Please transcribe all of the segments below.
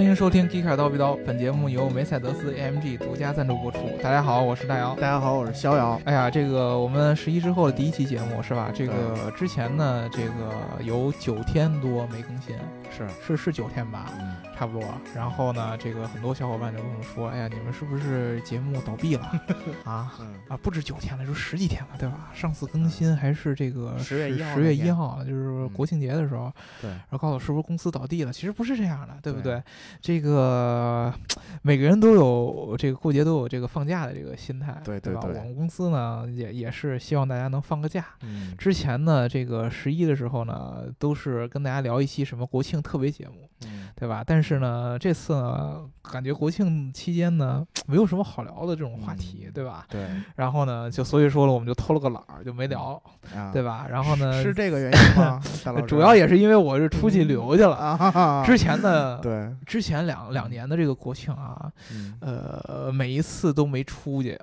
欢迎收听《迪卡刀逼刀》，本节目由梅赛德斯 AMG 独家赞助播出。大家好，我是大姚。大家好，我是逍遥。哎呀，这个我们十一之后的第一期节目是吧？这个之前呢，这个有九天多没更新，是是是九天吧？嗯，差不多。然后呢，这个很多小伙伴就跟我说：“哎呀，你们是不是节目倒闭了 啊？嗯啊，不止九天了，就十几天了，对吧？上次更新还是这个10月一号十月一号，就是国庆节的时候。对，然后告诉我是不是公司倒闭了？其实不是这样的，对不对对？这个 每个人都有这个过节都有这个放假的这个心态，吧？对对对我们公司呢也也是希望大家能放个假。嗯，之前呢，这个十一的时候呢，都是跟大家聊一期什么国庆特别节目，嗯对吧？但是呢，这次呢，感觉国庆期间呢，没有什么好聊的这种话题，嗯对吧？对然后呢，就所以说了，我们就偷了个懒儿，就没聊，啊，对吧？然后呢，是是这个原因 主要也是因为我是出去旅游去了。之前的对，之前两两年的这个国庆啊，嗯，呃，每一次都没出去。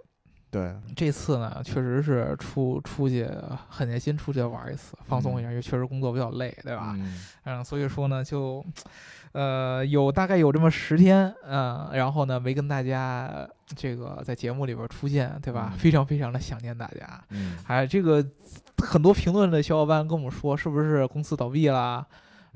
对，这次呢，确实是出出去狠下心出去玩一次，放松一下，因为确实工作比较累，对吧？嗯嗯，所以说呢，就，呃，有大概有这么十天，嗯，然后呢，没跟大家这个在节目里边出现，对吧？嗯非常非常的想念大家。嗯，还这个很多评论的小伙伴跟我们说，是不是公司倒闭啦？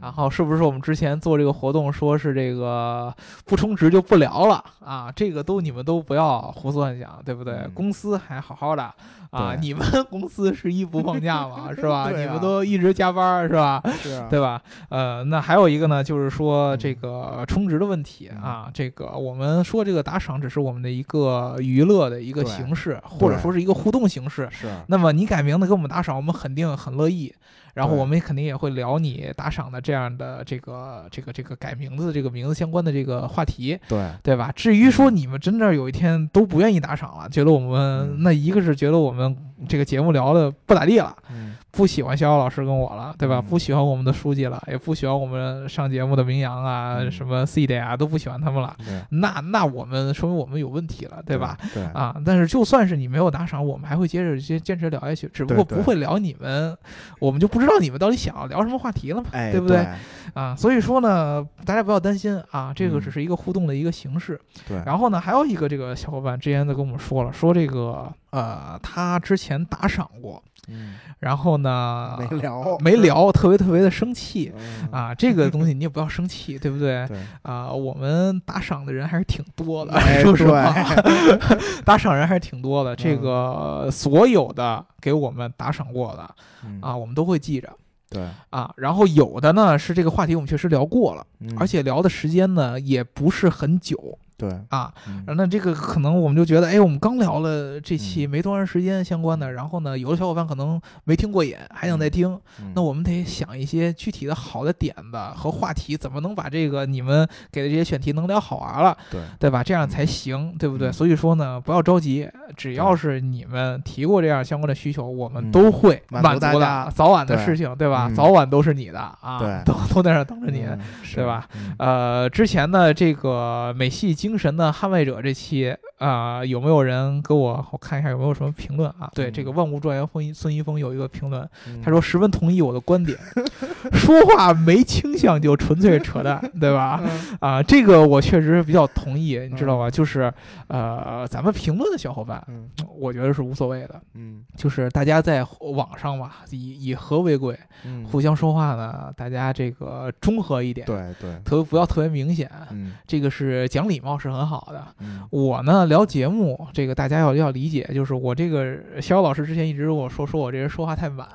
然后是不是我们之前做这个活动，说是这个不充值就不聊了啊？这个都你们都不要胡思乱想，对不对？嗯公司还好好的啊，你们 公司十一不放假嘛，是吧？啊你们都一直加班是吧？是啊，对吧？呃，那还有一个呢，就是说嗯这个充值的问题啊，这个我们说这个打赏只是我们的一个娱乐的一个形式，或者说是一个互动形式。是，那么你改名字给我们打赏，我们肯定很乐意。然后我们肯定也会聊你打赏的这样的这个这个这个改名字这个名字相关的这个话题，对，对吧？至于说你们真的有一天都不愿意打赏了，觉得我们嗯。那一个是觉得我们这个节目聊的不咋地了，嗯，不喜欢逍遥老师跟我了，对吧？嗯不喜欢我们的书记了，也不喜欢我们上节目的明阳啊、嗯什么 C 的啊，都不喜欢他们了。那那我们说明我们有问题了，对吧？？对，啊，但是就算是你没有打赏，我们还会接着坚坚持聊下去，只不过不会聊你们，我们就不知道你们到底想要聊什么话题了嘛，哎，对不对？啊，所以说呢，大家不要担心啊，这个嗯只是一个互动的一个形式。对，然后呢，还有一个这个小伙伴之前都跟我们说了，说这个呃，他之前打赏过，嗯，然后呢没聊，没聊，特别特别的生气。嗯，啊，这个东西你也不要生气，对不对？对，啊，我们打赏的人还是挺多的，哎说实话，对打赏人还是挺多的。这嗯个所有的给我们打赏过的嗯，啊，我们都会记着对，啊。然后有的呢是这个话题我们确实聊过了，嗯而且聊的时间呢也不是很久对，啊。嗯那这个可能我们就觉得，哎，我们刚聊了这期嗯没多长时间相关的，然后呢，有的小伙伴可能没听过瘾，还想再听，嗯那我们得想一些具体的好的点子和话题，怎么能把这个你们给的这些选题能聊好玩了，对，对吧？这样才行，对不对？嗯所以说呢，不要着急，只要是你们提过这样相关的需求，我们嗯都会满足的，早晚的事情，对吧？嗯早晚都是你的啊，对都都在那儿等着你。嗯对吧？嗯呃，之前呢这个美系精神的捍卫者这期啊、有没有人给我我看一下有没有什么评论啊？对，嗯。这个万物状元孙孙一峰有一个评论，嗯。他说十分同意我的观点，说话没倾向就纯粹扯淡，对吧？嗯。啊，这个我确实比较同意，你知道吧？就是呃，咱们评论的小伙伴，嗯。我觉得是无所谓的，嗯。就是大家在网上吧，以以和为贵，嗯，互相说话呢，大家这个中和一点，对对，特不要特别明显，嗯。这个是讲礼貌是很好的。嗯我呢聊节目，这个大家要要理解，就是我这个肖老师之前一直跟我说，说我这人说话太满。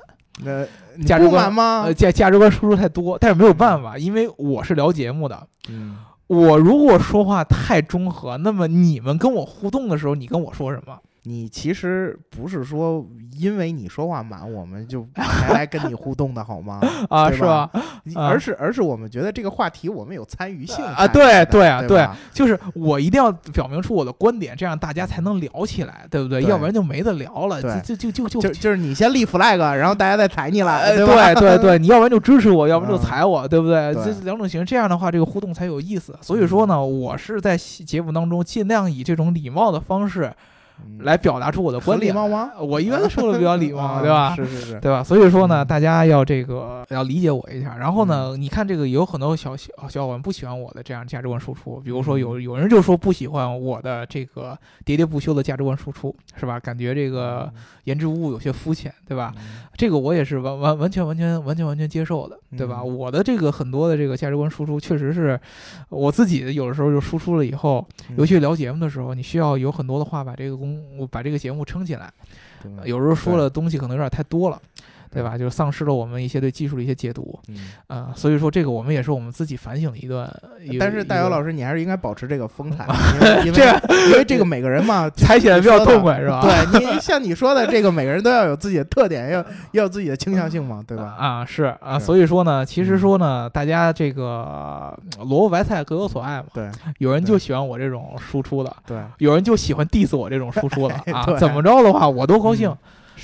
那价值观呃，？价价值观输出太多，但是没有办法，因为我是聊节目的。嗯我如果说话太中和，那么你们跟我互动的时候，你跟我说什么？你其实不是说因为你说话满，我们就才来跟你互动的好吗？啊，是吧？而是而是我们觉得这个话题我们有参与性啊对对啊对就是我一定要表明出我的观点，这样大家才能聊起来，对不对？要不然就没得聊了，就就就就就就是你先立 flag，然后大家再踩你了，呃，对？对对对，你要不然就支持我，要不然就嗯踩我，对不对？这两种形式，这样的话，这个互动才有意思。所以说呢，我是在节目当中尽量以这种礼貌的方式嗯来表达出我的观点。礼貌吗？我一般说的比较礼貌，啊对吧？是是是，对吧？所以说呢，嗯大家要这个要理解我一下。然后呢，你看这个有很多小小小伙伴不喜欢我的这样价值观输出，比如说有有人就说不喜欢我的这个喋喋不休的价值观输出，是吧？感觉这个言之无物，有些肤浅，对吧？嗯这个我也是完完完全完全完全完全接受的，对吧？嗯我的这个很多的这个价值观输出，确实是我自己有的时候就输出了以后，嗯尤其聊节目的时候，你需要有很多的话把这个公把这个节目撑起来。有时候说对。的东西可能有点太多了，对吧？就是丧失了我们一些对技术的一些解读嗯啊、所以说这个我们也是我们自己反省的一段。但是大姚老师，你还是应该保持这个风采，因为 因为这样因为这个每个人嘛，猜起来比较痛快是吧？对你像你说的这个，每个人都要有自己的特点，要 要有自己的倾向性嘛，对吧？啊，是啊，所以说呢，其实嗯说呢，大家这个呃萝卜白菜各有所爱嘛。对有人就喜欢我这种输出的，对，有人就喜欢 diss 我这种输出的啊对。怎么着的话，我都高兴，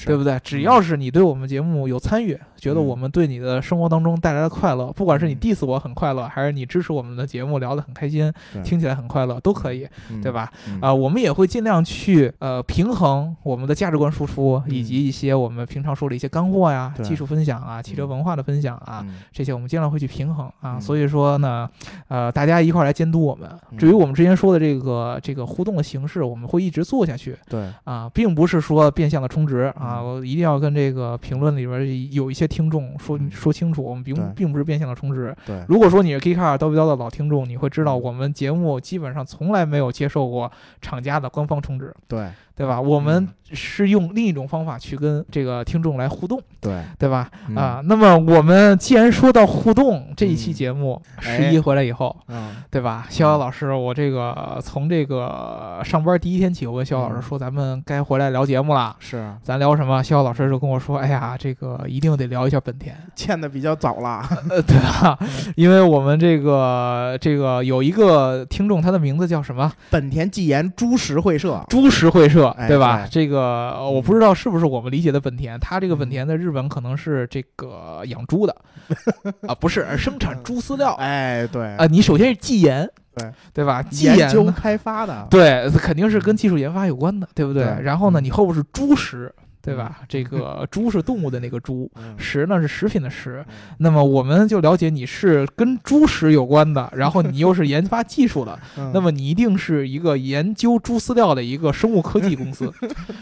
对不对？只要是你对我们节目有参与，觉得嗯我们对你的生活当中带来的快乐，不管是你嗯 diss 我很快乐，还是你支持我们的节目聊得很开心，对。听起来很快乐，都可以，嗯。对吧？嗯。啊、我们也会尽量去呃平衡我们的价值观输出，嗯。以及一些我们平常说的一些干货呀、对。技术分享啊、汽车嗯文化的分享啊，嗯。这些我们尽量会去平衡啊。嗯。所以说呢，呃，大家一块儿来监督我们。嗯。至于我们之前说的这个这个互动的形式，我们会一直做下去对，啊，并不是说变相的充值啊。嗯我一定要跟这个评论里边有一些听众说嗯说清楚，我们并并不是变相的充值。对，如果说你是 K 卡尔叨逼叨的老听众，你会知道嗯我们节目基本上从来没有接受过厂家的官方充值，对，对吧？我们嗯是用另一种方法去跟这个听众来互动，对，对吧？嗯啊，那么我们既然说到互动这一期嗯节目，哎十一回来以后，嗯，对吧？逍遥老师，我这个从这个上班第一天起，我跟逍遥老师嗯说，咱们该回来聊节目了。是啊咱聊什么？逍遥老师就跟我说：“哎呀，这个一定得聊一下本田。”欠的比较早了，呃，对吧？嗯因为我们这个这个有一个听众，他的名字叫什么？本田纪研株式会社，株式会社，哎对吧？对这个呃我不知道是不是我们理解的本田，它这个本嗯田在日本可能是这个养猪的 啊，不是生产猪饲料啊、哎，对啊，你首先是技研，对对吧？技研究开发的，对，肯定是跟技术研发有关的，对不对？对然后呢，嗯你后边是猪食，对吧？这个 猪是动物的那个猪，嗯，食呢是食品的食。嗯。那么我们就了解你是跟猪食有关的，然后你又是研发技术的，嗯。那么你一定是一个研究猪饲料的一个生物科技公司，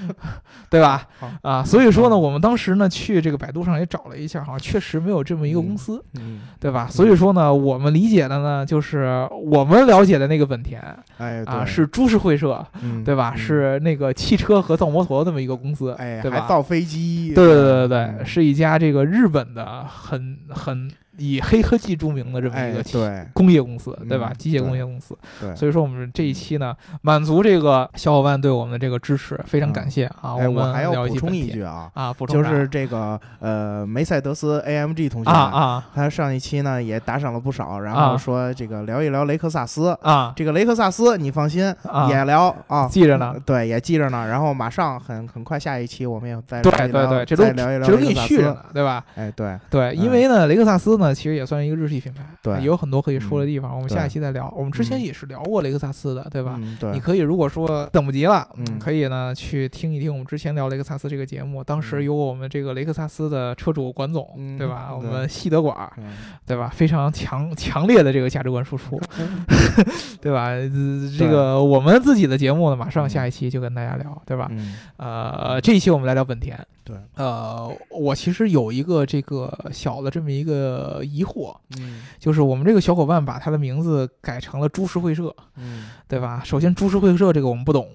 对吧？啊，所以说呢，嗯我们当时呢去这个百度上也找了一下，好像确实没有这么一个公司，嗯，对吧？所以说呢，我们理解的呢，就是我们了解的那个本田哎，啊，是株式会社，嗯。对吧？嗯。是那个汽车和造摩托这么一个公司，哎，对吧？还造飞机，对对对对是一家这个日本的很很以黑科技著名的这么一哎，个对工业公司，对吧？嗯机械工业公司。对，所以说我们这一期呢，满足这个小伙伴对我们的这个支持，非常感谢啊！哎，们我还要补充一句啊，啊，补充啥就是这个呃梅赛德斯 AMG 同学啊啊他上一期呢也打赏了不少，然啊后说这个聊一聊雷克萨斯。啊这个雷克萨斯，你放心，啊！也聊啊，记着呢。对，也记着呢。然后马上很很快下一期我们也再对聊一聊对对，这都再聊一聊这都给你。续着呢，对吧？哎，对，对，因为呢，雷克萨斯呢，其实也算是一个日系品牌，对也有很多可以说的地方。我们下一期再聊。我们之前嗯也是聊过雷克萨斯的，对吧？嗯，对，你可以如果说等不及了，嗯可以呢去听一听我们之前聊雷克萨斯这个节目，当时嗯有我们这个雷克萨斯的车主管总，嗯对吧？我们西德管对吧？非常强强烈的这个价值观输出，对吧？呃这个我们自己的节目呢，马上下一期就跟大家聊，对吧？嗯，呃，这一期我们来聊本田。对，呃，我其实有一个这个小的这么一个疑惑，嗯。就是我们这个小伙伴把他的名字改成了株式会社，嗯，对吧？首先，株式会社这个我们不懂，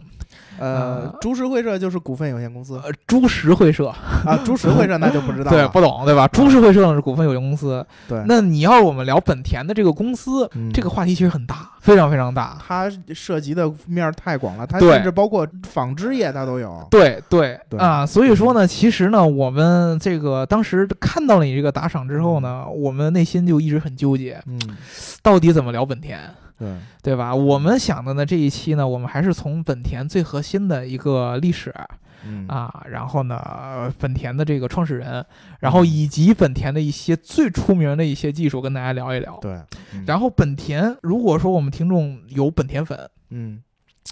呃，株式会社就是股份有限公司呃，株式会社啊，株式会社那就不知道 对。不懂，对吧？株式会社是股份有限公司。对，那你要是我们聊本田的这个公司，嗯这个话题其实很大，非常非常大。它涉及的面儿太广了，它甚至包括纺织业它都有。对对对啊，所以说呢，其实呢，我们这个当时看到了你这个打赏之后呢，我们内心就一直很纠结，嗯，到底怎么聊本田，对，对吧？我们想的呢，这一期呢，我们还是从本田最核心的一个历史嗯。啊，然后呢，呃本田的这个创始人，然后以及本田的一些最出名的一些技术跟大家聊一聊。对，嗯。然后本田，如果说我们听众有本田粉，嗯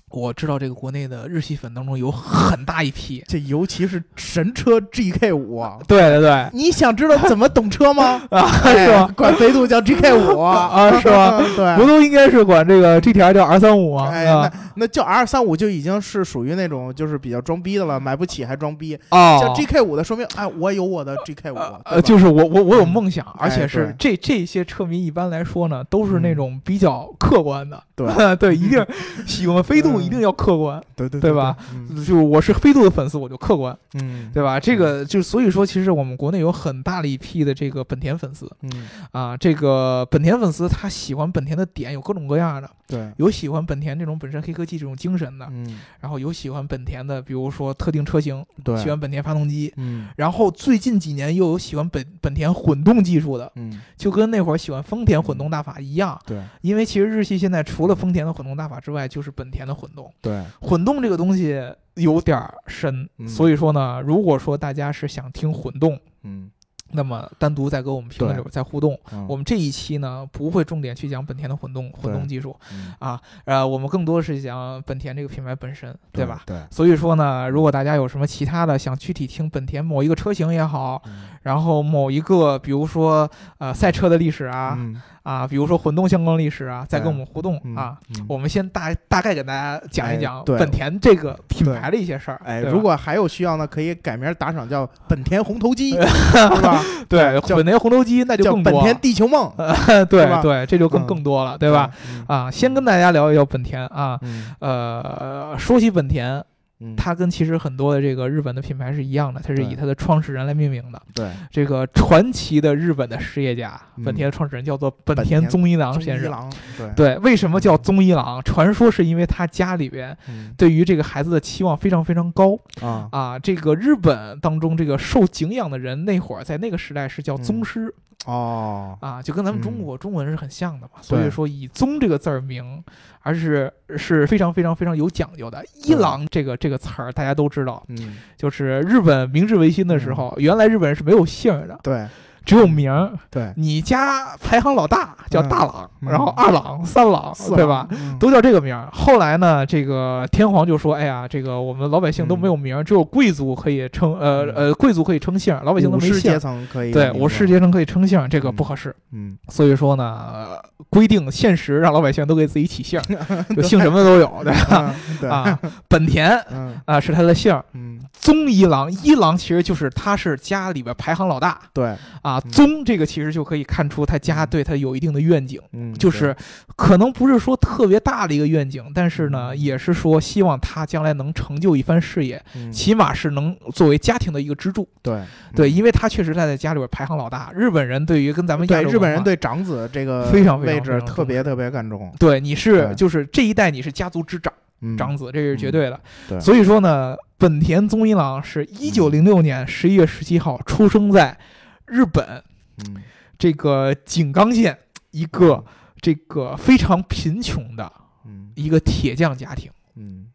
我知道这个国内的日系粉当中有很大一批，这尤其是神车 GK 五啊，对对对，你想知道怎么懂车吗？啊，哎是吧？管飞度叫 GK 五 啊是吧？对，不都应该是管这个 GTR 叫 R 三五吗？哎，啊那那叫 R 三五就已经是属于那种就是比较装逼的了，买不起还装逼。哦，叫 GK 五的，说明哎，我有我的 GK 五，呃，就是我我我有嗯梦想，而且哎是这这些车迷一般来说呢，都是那嗯种比较客观的，对对，一定喜欢飞度嗯。一定要客观，对对对吧？嗯。就我是飞度的粉丝，我就客观，嗯，对吧？这个就所以说，其实我们国内有很大的一批的这个本田粉丝嗯，啊，这个本田粉丝他喜欢本田的点有各种各样的，对，有喜欢本田这种本身黑科技这种精神的，嗯，然后有喜欢本田的，比如说特定车型，对，喜欢本田发动机。嗯。然后最近几年又有喜欢本本田混动技术的，嗯，就跟那会儿喜欢丰田混动大法一样，对。因为其实日系现在除了丰田的混动大法之外，就是本田的混动。对，混动这个东西有点儿深，嗯所以说呢，如果说大家是想听混动，嗯，那么单独再跟我们评论里边再互动。嗯我们这一期呢不会重点去讲本田的混动混动技术嗯啊，呃，我们更多的是讲本田这个品牌本身，对吧？？对，所以说呢，如果大家有什么其他的想具体听本田某一个车型也好，嗯然后某一个比如说呃赛车的历史啊、嗯啊，比如说混动相关历史啊，再跟我们互动嗯啊。嗯我们先大大概给大家讲一哎讲本田这个品牌的一些事儿。哎，如果还有需要呢，可以改名打赏叫本田红头机，是吧？对叫本田红头机那就叫更多了本田地球梦，对对，这就更嗯更多了，对吧？？嗯啊，先跟大家聊一聊本田啊。嗯呃，说起本田，嗯，它跟其实很多的这个日本的品牌是一样的，它是以它的创始人来命名的。对这个传奇的日本的实业家，嗯本田的创始人叫做本本田田宗一郎中先生。郎，对对，为什么叫宗一郎？传说是因为他家里边嗯对于这个孩子的期望非常非常高啊啊。这个日本当中这个受敬仰的人，那会儿在那个时代是叫宗师、哦，啊，就跟咱们中嗯。国、中文是很像的嘛。所以说以宗这个字儿名，而是是非常非常非常有讲究的。伊朗这个这个词儿大家都知道，嗯，就是日本明治维新的时候，原来日本人是没有姓儿的，对只有名儿。对，你家排行老大叫大郎，嗯然后二郎、三郎，四对吧？？嗯都叫这个名儿。后来呢，这个天皇就说：“哎呀，这个我们老百姓都没有名儿，只有贵族可以称，呃嗯呃，贵族可以称姓儿，老百姓都武士阶没姓儿。层可以对，有名字我士阶层可以称姓儿，这个嗯不合适。嗯所以说呢，呃规定现实让老百姓都给自己起姓 姓什么都有，对吧？啊，本田嗯啊是他的姓儿，嗯宗一郎，一郎其实就是他是家里边排行老大。对。啊，嗯。宗这个其实就可以看出他家对他有一定的愿景。嗯，就是可能不是说特别大的一个愿景，但是呢，嗯。也是说希望他将来能成就一番事业，嗯。起码是能作为家庭的一个支柱。对。对，嗯。因为他确实在在家里边排行老大。日本人对于跟咱们亚洲对日本人对长子这个非常非常位置特别特别看重，对你是就是这一代你是家族之长嗯长子，这是绝对的。对。所以说呢，本田宗一郎是一九零六年十一月十七号出生在日本。嗯。这个井冈县一个这个非常贫穷的嗯。一个铁匠家庭。嗯。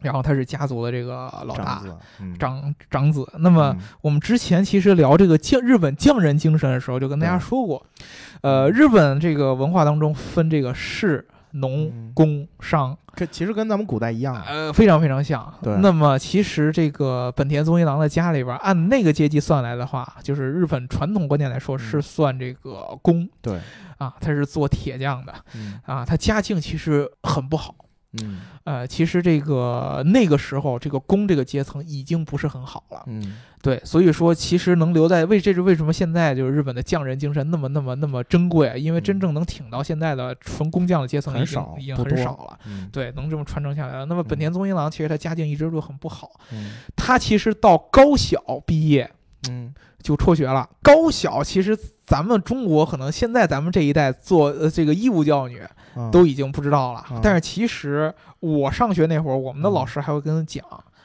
然后他是家族的这个老大长长长子。那么嗯。我们之前其实聊这个匠日本匠人精神的时候，就跟大家说过，呃，日本这个文化当中分这个士、农嗯、工、商，这其实跟咱们古代一样，呃，非常非常像。对。那么其实这个本田宗一郎的家里边，按那个阶级算来的话，就是日本传统观念来说嗯。是算这个工对，啊，他是做铁匠的嗯。啊，他家境其实很不好。嗯。呃，其实这个那个时候，这个工这个阶层已经不是很好了。嗯。对，所以说其实能留在为这是为什么现在就是日本的匠人精神那么那么那么珍贵，啊因为真嗯。正能挺到现在的纯工匠的阶层已经很少已经很少了。嗯。对，能这么传承下来了。那么本嗯。田宗一郎其实他家境一直都很不好，嗯。他其实到高小毕业嗯就辍学了。高小其实咱们中国可能现在咱们这一代做呃这个义务教育嗯都已经不知道了，嗯但是其实我上学那会儿，我们的老师还会跟讲。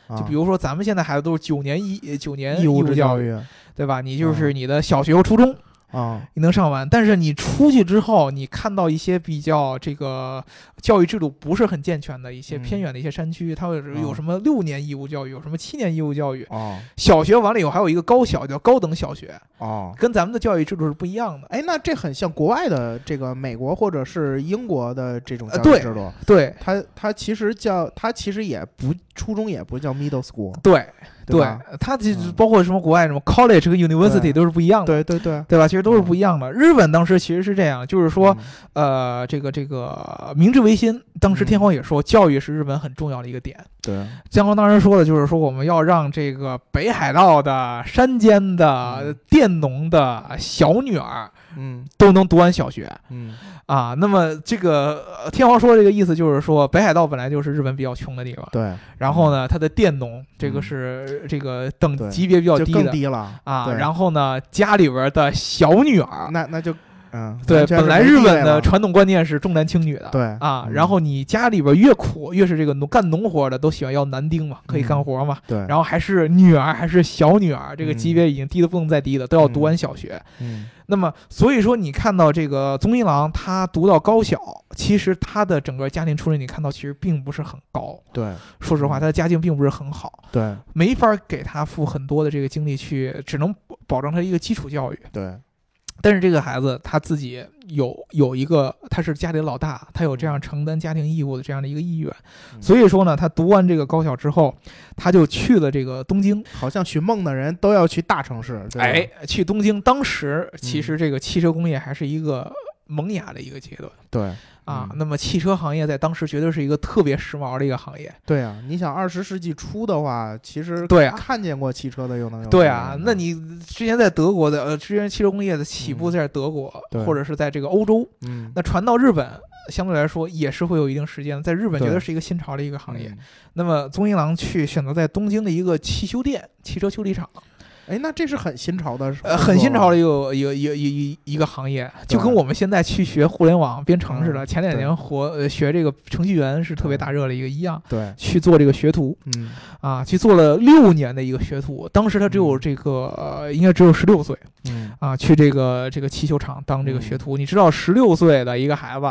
就比如如说，咱们现在孩子都是九年义九年义务务教育，对吧？你就是你的小学和初中啊，你能上完。但是你出去之后，你看到一些比较这个教育制度不是很健全的一些嗯偏远的一些山区，它会有哦什么六年义务教育，有什么七年义务教育。哦小学完了以后还有一个高小叫高等小学，哦。跟咱们的教育制度是不一样的。哎，那这很像国外的这个美国或者是英国的这种教育制度。对它它其实叫它其实也不初中也不叫 middle school，对对吧？它其实嗯包括什么国外什么 college 和 university 都是不一样的。对对对，对吧？其实都是不一样的。日本当时其实是这样，就是说，嗯呃，这个这个明治维新，当时天皇也说，教育是日本很重要的一个点。对，天皇当时说的就是说，我们要让这个北海道的山间的嗯佃农的小女儿嗯都能读完小学嗯啊。那么这个呃天皇说这个意思就是说，北海道本来就是日本比较穷的地方，对，然后呢，他的佃农这个嗯是这个等级别比较低的低了啊。然后呢，家里边的小女儿那那就嗯，对，本来日本的传统观念是重男轻女的，对啊，嗯然后你家里边越苦，越是这个农干农活的都喜欢要男丁嘛，可以嗯干活嘛。对，然后还是女儿，还是小女儿，这个级嗯别已经低的不能再低的，都要读完小学。嗯那么，所以说你看到这个宗一郎他读到高小，其实他的整个家庭出身，你看到其实并不是很高。对说实话，嗯他的家境并不是很好，对没法给他付很多的这个精力去，只能保证他一个基础教育。对，但是这个孩子他自己有有一个，他是家里老大，他有这样承担家庭义务的这样的一个意愿，嗯。所以说呢，他读完这个高校之后，他就去了这个东京，好像寻梦的人都要去大城市，对哎，去东京。当时其嗯。实这个汽车工业还是一个萌芽的一个阶段。对啊，嗯。那么汽车行业在当时绝对是一个特别时髦的一个行业。对啊，你想二十世纪初的话，其实对啊。看见过汽车的又能有对啊那你之前在德国的，呃，之前汽车工业的起步嗯。在德国，对。或者是在这个欧洲，嗯。那传到日本，相对来说也是会有一定时间的。在日本，绝对是一个新潮的一个行业。嗯。那么宗一郎去选择在东京的一个汽修店、汽车修理厂，哎，那这是很新潮的，呃，很新潮的一个一个一个一一一个行业，就跟我们现在去学互联网编程似的。嗯前两年活呃学这个程序员是特别大热的一个一样，对，去做这个学徒嗯啊，去做了六年的一个学徒。当时他只有嗯这个、呃应该只有十六岁嗯啊，去这个这个汽修厂当这个学嗯徒。你知道，十六岁的一个孩子。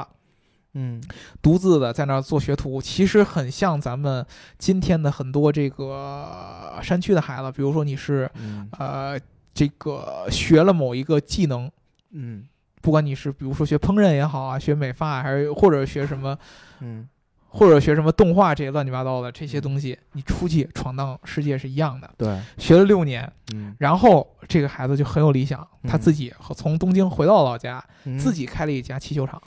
嗯。独自的在那儿做学徒，其实很像咱们今天的很多这个山区的孩子，比如说你是嗯。呃这个学了某一个技能，嗯。不管你是比如说学烹饪也好啊，学美发啊还是或者学什么，嗯。或者学什么动画这些乱七八糟的这些东西，你出去闯荡世界是一样的。对，学了六年，嗯。然后这个孩子就很有理想，他嗯。自己从东京回到老家，嗯。自己开了一家汽修厂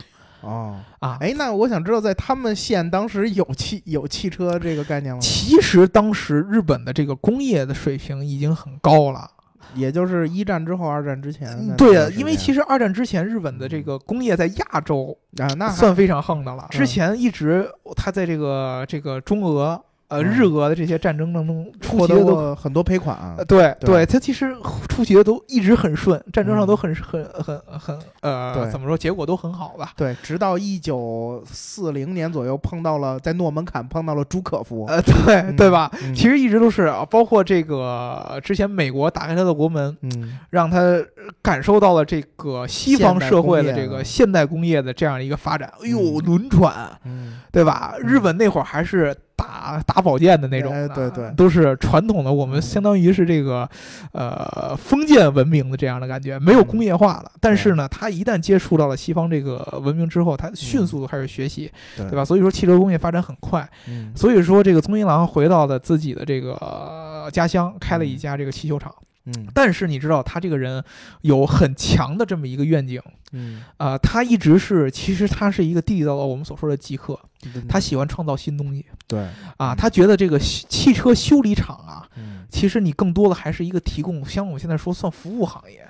哦。啊。哎，那我想知道，在他们县当时有汽有汽车这个概念吗？其实当时日本的这个工业的水平已经很高了。也就是一战之后，二战之前对呀、因为其实二战之前，日本的这个工业在亚洲啊，那算非常横的了。嗯之前一直他在这个这个中俄、呃嗯日俄的这些战争当中出获得。过很多赔款啊呃，。对对他其实出奇的都一直很顺，战争上嗯都很很很很呃，对怎么说，结果都很好吧？对，直到一九四零年左右，碰到了在诺门坎碰到了朱可夫，呃，对、嗯对吧？嗯其实一直都是啊，包括这个之前美国打开他的国门，嗯让他感受到了这个西方社会的这个现代工业的这样一个发展。哎呦，嗯轮船，嗯对吧？日本那会儿还是打打宝剑的那种的，哎对对都是传统的。我们嗯相当于是这个呃封建文明的这样的感觉，没有工业化了。但是呢，他一旦接触到了西方这个文明之后，他迅速的开始学习，对对吧？所以说汽车工业发展很快。嗯所以说这个宗一郎回到了自己的这个呃家乡，开了一家这个汽修厂。嗯但是你知道，他这个人有很强的这么一个愿景，嗯，啊，他一直是，其实他是一个地道的我们所说的极客，嗯他喜欢创造新东西。对。啊，嗯他觉得这个汽汽车修理厂啊，嗯。其实你更多的还是一个提供，像我们现在说算服务行业，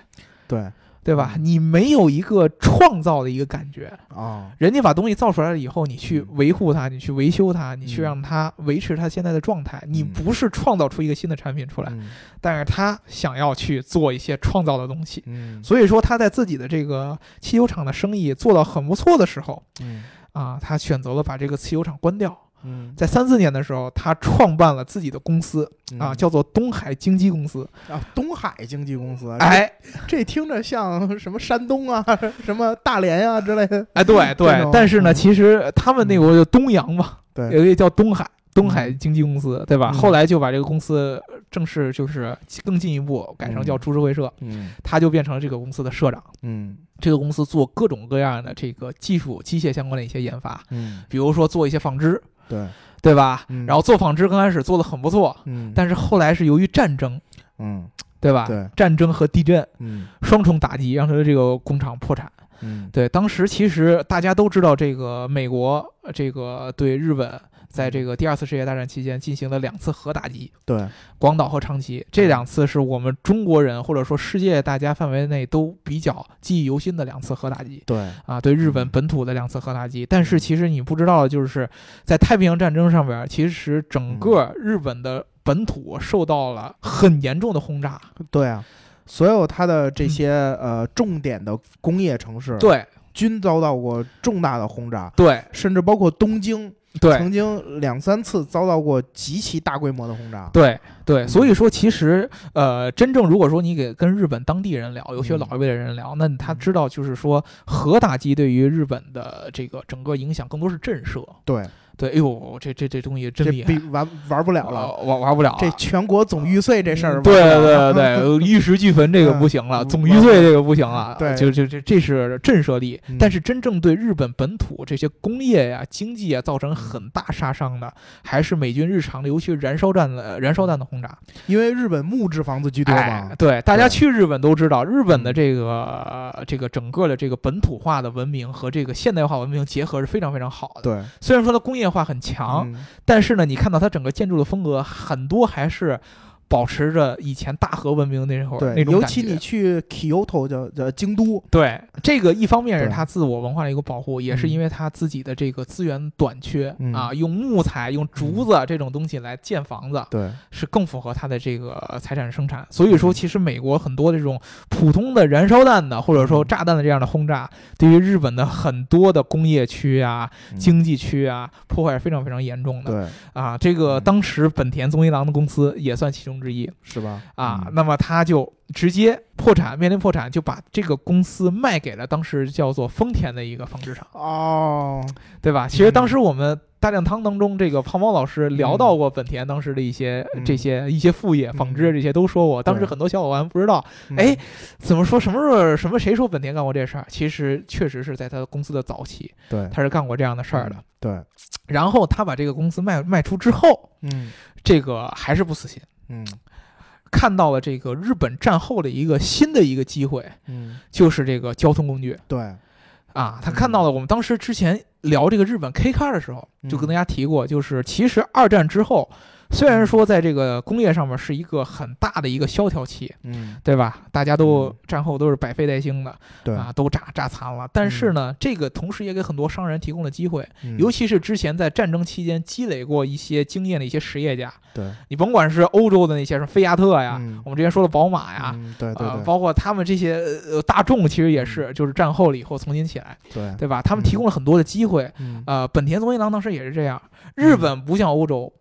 对。对吧？嗯。你没有一个创造的一个感觉，啊。人家把东西造出来了以后，你去嗯。维护它，你去维修它，你去嗯让它维持它现在的状态，你嗯。不是创造出一个新的产品出来，嗯。但是他想要去做一些创造的东西。嗯。所以说他在自己的这个汽修厂的生意做到很不错的时候嗯啊，他选择了把这个汽油厂关掉嗯在三四年的时候，他创办了自己的公司啊，嗯叫做东海经纪公司。啊东海经纪公司，哎这，听着像什么山东啊、什么大连啊之类的。哎，对对，但是呢，嗯其实他们那个就东洋嘛，对，有一个叫东海。东海嗯经纪公司，对吧？嗯。后来就把这个公司正式就是更进一步改成叫嗯株式会社，嗯。他就变成了这个公司的社长。嗯。这个公司做各种各样的这个技术、机械相关的一些研发，嗯，比如说做一些纺织，对，对吧？嗯。然后做纺织刚开始做的很不错，嗯，但是后来是由于战争，嗯。对吧？对。战争和地震嗯。双重打击，让他的这个工厂破产。嗯。对，当时其实大家都知道，这个美国呃这个对日本在这个第二次世界大战期间进行了两次核打击，对，广岛和长崎。这两次是我们中国人或者说世界大家范围内都比较记忆犹新的两次核打击。对，啊，对日本本土的两次核打击，但是其实你不知道的就是，在太平洋战争上边，其实整个日本的本土受到了很严重的轰炸。对啊，所有它的这些呃重点的工业城市，，对。均遭到过重大的轰炸，对。甚至包括东京，对。曾经两三次遭到过极其大规模的轰炸。对对，嗯。所以说其实呃，真正如果说你给跟日本当地人聊，尤其是嗯老一辈的人聊，那他知道就是说核打击对于日本的这个整个影响更多是震慑。对，对，哎呦，这这这东西真厉害比，玩玩不了了。呃玩玩不了了。这全国总玉碎这事儿 对，对对，玉石俱焚这个不行了，嗯总玉碎这个不行了，对就就这这是震慑力嗯，但是真正对日本本土这些工业呀、经济啊造成很大杀伤的，还是美军日常的，尤其是燃烧弹的燃烧弹的轰炸。因为日本木质房子居多哎嘛。，对，大家去日本都知道，日本的嗯这个呃这个整个的这个本土化的文明和这个现代化文明结合是非常非常好的。对，虽然说它工业化很强，嗯。但是呢，你看到它整个建筑的风格很多还是保持着以前大和文明那会儿尤其你去 Kyoto 叫叫京都，对这个，一方面是他自我文化的一个保护，也是嗯。因为他自己的这个资源短缺、嗯。啊，用木材、用竹子这种东西来建房子，对，是更符合他的这个财产生产。所以说，嗯。其实美国很多的这种普通的燃烧弹的或者说嗯。炸弹的这样的轰炸，对于日本的很多的工业区啊、嗯。经济区啊，破坏是非常非常严重的。对，啊。这个嗯。当时本田宗一郎的公司也算其中之一。是吧？啊，嗯那么他就直接破产，面临破产，就把这个公司卖给了当时叫做丰田的一个纺织厂，哦，对吧？其实当时我们大酱汤当中，这个胖猫老师聊嗯到过本田当时的一些、嗯这些一些副业，纺织这些都说过。当时很多小伙伴不知道，嗯哎，怎么说什么时候什么谁说本田干过这事儿？其实确实是在他公司的早期，对他是干过这样的事儿的。嗯对，然后他把这个公司卖卖出之后，嗯这个还是不死心。嗯看到了这个日本战后的一个新的一个机会，嗯，就是这个交通工具对，啊。他看到了我们当时之前聊这个日本 K car 的时候，就跟大家提过，就是其实二战之后，虽然说在这个工业上面是一个很大的一个萧条期，嗯对吧？大家都嗯战后都是百废待兴的对，啊，都炸炸残了。但是呢，这个同时也给很多商人提供了机会，嗯尤其是之前在战争期间积累过一些经验的一些实业家，对你甭管是欧洲的那些什么菲亚特呀，嗯我们之前说的宝马呀。嗯对对呃，包括他们这些呃大众，其实也是，就是战后了以后重新起来，对对吧？他们提供了很多的机会。嗯呃，本田宗一郎当时也是这样。日本不像欧洲，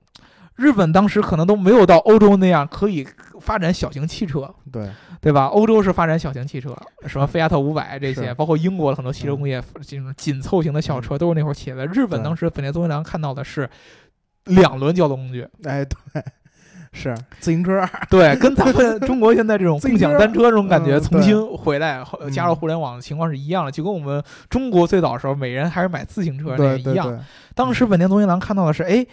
日本当时可能都没有到欧洲那样可以发展小型汽车，对。对吧？欧洲是发展小型汽车，什么菲亚特五百这些，包括英国的很多汽车工业这种紧凑型的小车都是那会儿起来。的。日本当时本田宗一郎看到的是两轮交通工具，哎对，是。自行车，对，跟咱们 中国现在这种共享单车这种感觉嗯重新回来嗯。加入互联网的情况是一样的，就跟我们中国最早的时候每人还是买自行车那一样。对，当时本田宗一郎看到的是，哎，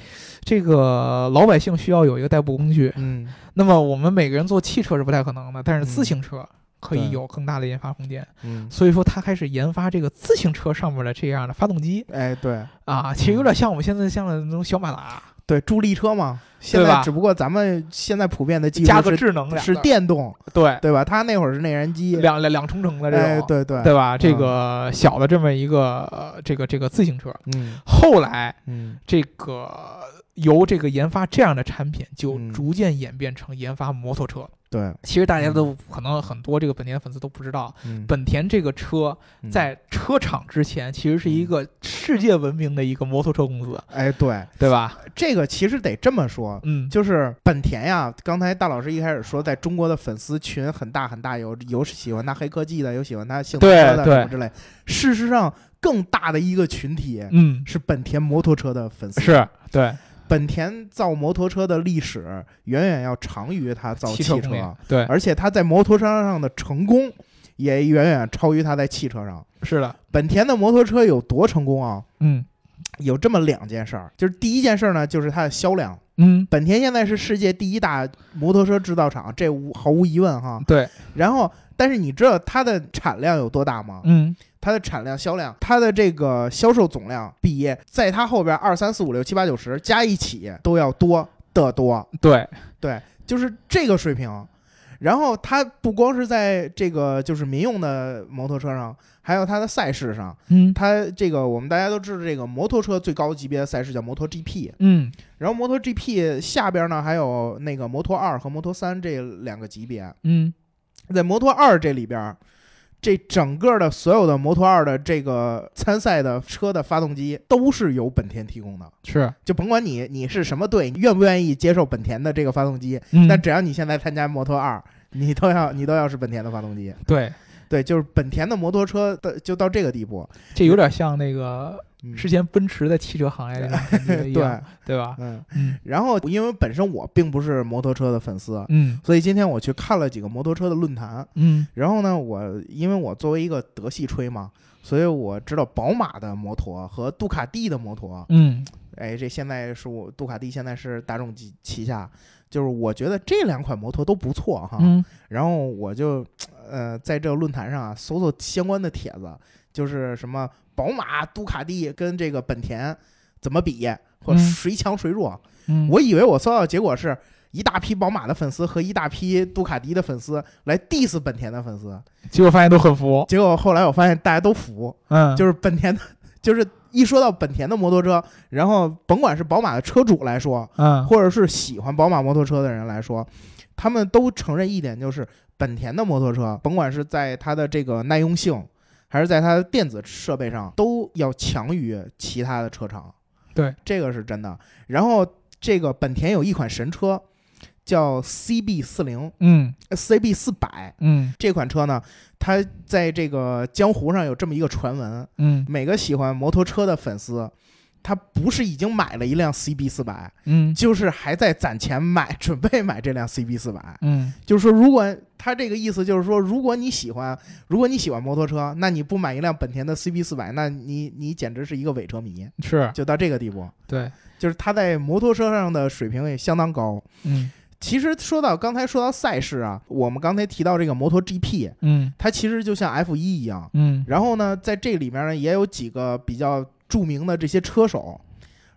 这个老百姓需要有一个代步工具，嗯。那么我们每个人坐汽车是不太可能的，但是自嗯行车可以有更大的研发空间。嗯，所以说他开始研发这个自行车上面的这样的发动机哎对。啊，其实有点像我们现在像那种小马达。对，助力车嘛，现在只不过咱们现在普遍的技加个术是智能两是电动，对。对吧？他那会儿是内燃机，两两两冲程的这种，哎，对对。对吧？这嗯个小的这么一个呃这个这个自行车，嗯。后来嗯。这个由这个研发这样的产品，就嗯。逐渐演变成研发摩托车。对，其实大家都可能很多这个本田粉丝都不知道，嗯。本田这个车嗯。在车厂之前其实是一个世界闻名的一个摩托车公司，哎对，对吧？这个其实得这么说。嗯，就是本田呀，刚才大老师一开始说，在中国的粉丝群很大很大，有有喜欢它黑科技的，有喜欢它性能车的什么之类。事实上，更大的一个群体嗯，是本田摩托车的粉丝。是对本田造摩托车的历史远远要长于它造汽汽车，对，而且它在摩托车上的成功也远远超于它在汽车上。是的，本田的摩托车有多成功啊？嗯有这么两件事儿，就是第一件事儿呢，就是它的销量。嗯，本田现在是世界第一大摩托车制造厂，这无毫无疑问哈。对，然后，但是你知道它的产量有多大吗？嗯它的产量、销量，它的这个销售总量比在它后边二三四五六七八九十加一起都要多得多。对，对，就是这个水平。然后它不光是在这个就是民用的摩托车上，还有它的赛事上。嗯它这个我们大家都知道，这个摩托车最高级别的赛事叫摩托 GP，嗯然后摩托 GP 下边呢还有那个摩托二和摩托三这两个级别。嗯在摩托二这里边，这整个的所有的摩托二的这个参赛的车的发动机都是由本田提供的，是，就甭管你你是什么队，你愿不愿意接受本田的这个发动机，嗯。但只要你现在参加摩托二，你都要你都要是本田的发动机。对，对，就是本田的摩托车的就到这个地步。这有点像那个嗯之前奔驰在汽车行业那种感觉一样，对吧？嗯，嗯然后因为本身我并不是摩托车的粉丝，嗯所以今天我去看了几个摩托车的论坛。嗯然后呢，我因为我作为一个德系吹嘛，所以我知道宝马的摩托和杜卡迪的摩托。嗯哎，这现在是我杜卡迪现在是大众旗旗下，就是我觉得这两款摩托都不错哈。嗯然后我就呃在这个论坛上啊搜搜相关的帖子，就是什么宝马、杜卡迪跟这个本田怎么比，或嗯谁强谁弱。嗯，我以为我搜到的结果是一大批宝马的粉丝和一大批杜卡迪的粉丝来 diss 本田的粉丝，结果发现都很服，结果后来我发现大家都服，嗯，就是本田的，就是一说到本田的摩托车，然后甭管是宝马的车主来说，嗯或者是喜欢宝马摩托车的人来说，他们都承认一点，就是本田的摩托车，甭管是在它的这个耐用性，还是在它的电子设备上，都要强于其他的车厂。对，这个是真的。然后这个本田有一款神车，叫 CB 四零、嗯 CB 四百。嗯这款车呢，它在这个江湖上有这么一个传闻，嗯每个喜欢摩托车的粉丝，他不是已经买了一辆 CB 四百，嗯就是还在攒钱买，准备买这辆 CB 四百。嗯就是说，如果他这个意思就是说，如果你喜欢，如果你喜欢摩托车，那你不买一辆本田的 CB 四百，那你你简直是一个伪车迷，是就到这个地步。对，就是他在摩托车上的水平也相当高。嗯其实说到刚才说到赛事啊，我们刚才提到这个摩托 GP，嗯。它其实就像 F 一一样。嗯。然后呢，在这里面呢，也有几个比较著名的这些车手，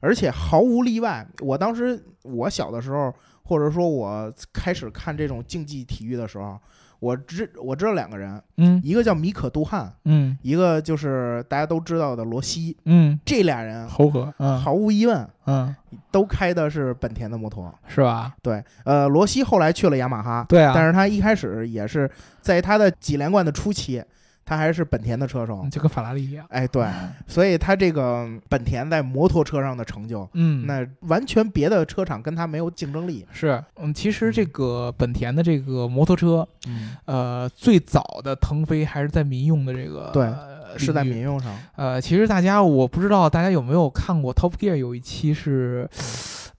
而且毫无例外，我当时我小的时候，或者说我开始看这种竞技体育的时候，我知我知道两个人，嗯一个叫米可杜汉，嗯一个就是大家都知道的罗西，嗯，这俩人猴哥，嗯毫无疑问嗯，都开的是本田的摩托。是吧？对，呃，罗西后来去了雅马哈，对啊，但是他一开始也是在他的几连冠的初期，他还是本田的车手。就跟法拉利一样，哎，对，所以他这个本田在摩托车上的成就，嗯，那完全别的车厂跟他没有竞争力。是，嗯，其实这个本田的这个摩托车，嗯，呃，最早的腾飞还是在民用的这个对呃是在民用上。呃，其实大家我不知道大家有没有看过 Top Gear 有一期是，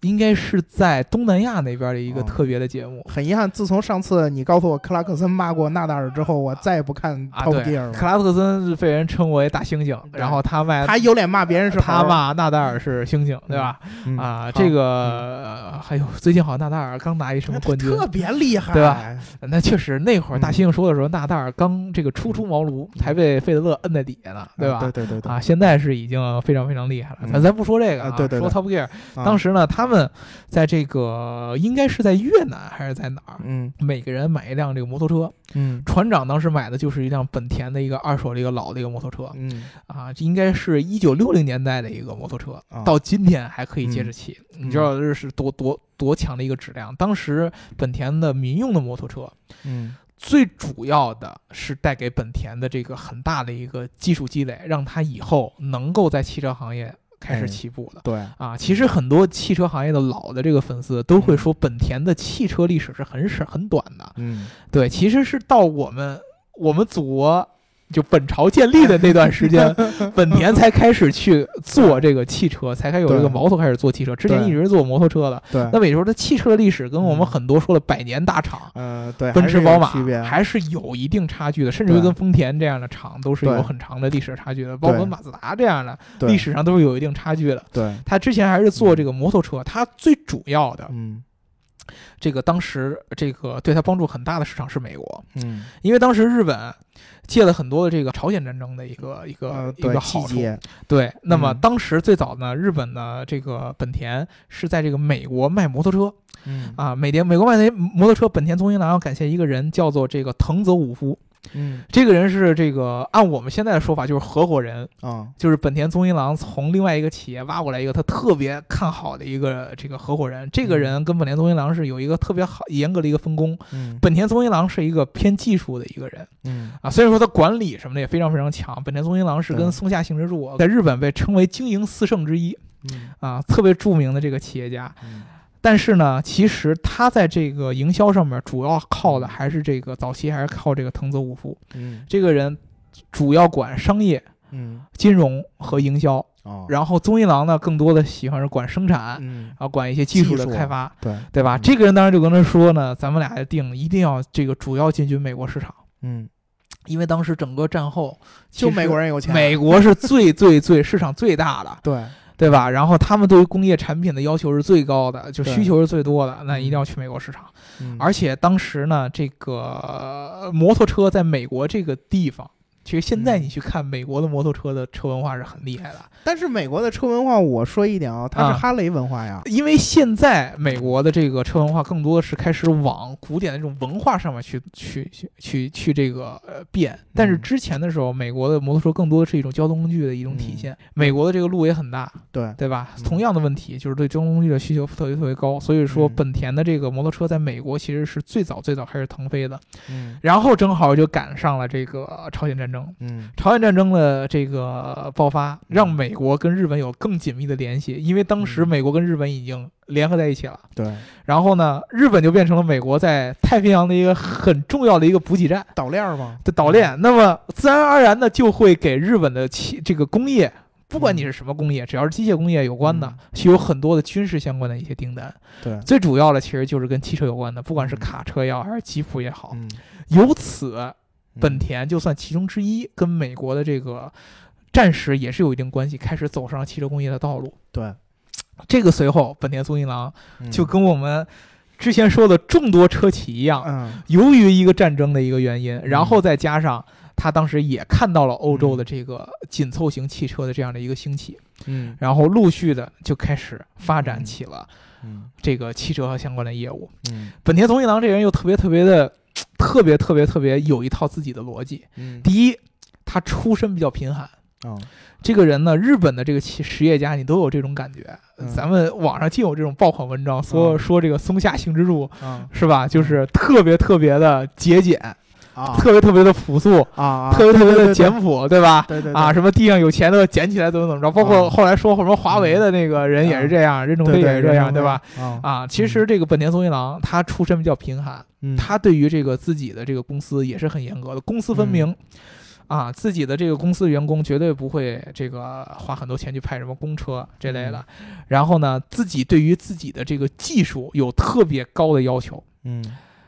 应该是在东南亚那边的一个哦。特别的节目。很遗憾，自从上次你告诉我克拉克森骂过纳达尔之后，我再也不看啊，Top Gear 了。克拉克森是被人称为大猩猩，然后他卖他有脸骂别人是他骂纳达尔是猩猩，对吧？嗯。啊，这个呃还有最近好像纳达尔刚拿一什么冠军，特别厉害，对吧？那确实那会儿大嗯猩猩说的时候，纳达尔刚这个初出茅庐，还被费德勒摁在底下呢，对吧？对对对对。啊，现在是已经非常非常厉害了。嗯。咱咱不说这个对对对。说 Top Gear，啊。当时呢，他们在这个应该是在越南还是在哪儿，嗯每个人买一辆这个摩托车。嗯船长当时买的就是一辆本田的一个二手的一个老的一个摩托车嗯啊，这应该是一九六零年代的一个摩托车，啊到今天还可以接着嗯骑。你知道这是多多多强的一个质量？当时本田的民用的摩托车。嗯最主要的是带给本田的这个很大的一个技术积累，让它以后能够在汽车行业开始哎起步的。对，啊，其实很多汽车行业的老的这个粉丝都会说，本田的汽车历史是很少很短的。嗯对，其实是到我们我们祖国就本朝建立的那段时间，本田才开始去做这个汽车，才开始有这个对矛头开始做汽车。之前一直是做摩托车的。对，那么也就是说，它汽车的历史跟我们嗯很多说的百年大厂。呃对，奔驰、宝马，还是有一定差距的，甚至于跟丰田这样的厂都是有很长的历史差距的，包括马自达这样的历史上都是有一定差距的。对，它之前还是做这个摩托车，它最主要的嗯这个当时这个对他帮助很大的市场是美国，嗯因为当时日本借了很多的这个朝鲜战争的一个一个呃一个好处。对，那么嗯当时最早呢，日本的这个本田是在这个美国卖摩托车嗯啊，美田美国卖的摩托车，本田宗一郎要感谢一个人，叫做这个藤泽武夫。嗯。这个人是这个按我们现在的说法就是合伙人，啊。就是本田宗一郎从另外一个企业挖过来一个他特别看好的一个这个合伙人。这个人跟本田宗一郎是有一个特别好严格的一个分工。嗯。本田宗一郎是一个偏技术的一个人。嗯。啊，虽然说他管理什么的也非常非常强。本田宗一郎是跟松下幸之助在日本被称为经营四圣之一。嗯。啊，特别著名的这个企业家。嗯但是呢，其实他在这个营销上面主要靠的还是这个早期还是靠这个藤泽武夫。嗯。这个人，主要管商业。嗯。金融和营销，哦，然后宗一郎呢，更多的喜欢是管生产，嗯。然后管一些技术的开发，对。对吧？嗯。这个人当时就跟他说呢，咱们俩定一定要这个主要进军美国市场，嗯。因为当时整个战后就美国，人有钱，美国是最最最市场最大的，对对吧？然后他们对于工业产品的要求是最高的，就需求是最多的，那一定要去美国市场。嗯而且当时呢，这个呃摩托车在美国这个地方。其实现在嗯。你去看美国的摩托车的车文化是很厉害的，但是美国的车文化，我说一点啊，它啊。是哈雷文化呀，因为现在美国的这个车文化更多的是开始往古典的这种文化上面去去去去去这个呃变，但是嗯。之前的时候，美国的摩托车更多的是一种交通工具的一种体现。美国的这个路也很大，对，对吧？嗯。同样的问题就是对交通工具的需求特别特别高，所以说嗯。本田的这个摩托车在美国其实是最早最早开始腾飞的，嗯。然后正好就赶上了这个朝鲜战争。嗯。朝鲜战争的这个爆发，让美国跟日本有更紧密的联系，因为当时嗯。美国跟日本已经联合在一起了。对，然后呢，日本就变成了美国在太平洋的一个很重要的一个补给站岛链儿嘛，的岛链。那么自然而然的就会给日本的汽这个工业，不管你是什么工业，只要是机械工业有关的嗯，是有很多的军事相关的一些订单。对，最主要的其实就是跟汽车有关的，不管是嗯。卡车也好，还是吉普也好。嗯，由此，嗯本田就算其中之一，跟美国的这个战时也是有一定关系，开始走上汽车工业的道路。对，这个随后，本田宗一郎嗯。就跟我们之前说的众多车企一样，嗯。由于一个战争的一个原因，然后再加上他当时也看到了欧洲的这个紧凑型汽车的这样的一个兴起，嗯。然后陆续的就开始发展嗯。起了嗯。这个汽车和相关的业务。嗯。本田宗一郎这人又特别特别的。特别特别特别有一套自己的逻辑。嗯。第一，他出身比较贫寒，哦这个人呢，日本的这个企实业家，你都有这种感觉。嗯。咱们网上尽有这种爆款文章，说、嗯。说这个松下幸之助啊是吧？就是特别特别的节俭，啊特别特别的朴素，啊，特别特别的简朴，对吧？对对啊，什么地上有钱的捡起来怎么怎么着，包括啊后来说什么华为的那个人也是这样，任正非也是这样，对吧？？啊，啊，其实这个本田宗一郎他出身比较贫寒，嗯他对于这个自己的这个公司也是很严格的，公私分明。嗯啊，自己的这个公司员工绝对不会这个花很多钱去派什么公车这类的，嗯然后呢，自己对于自己的这个技术有特别高的要求。嗯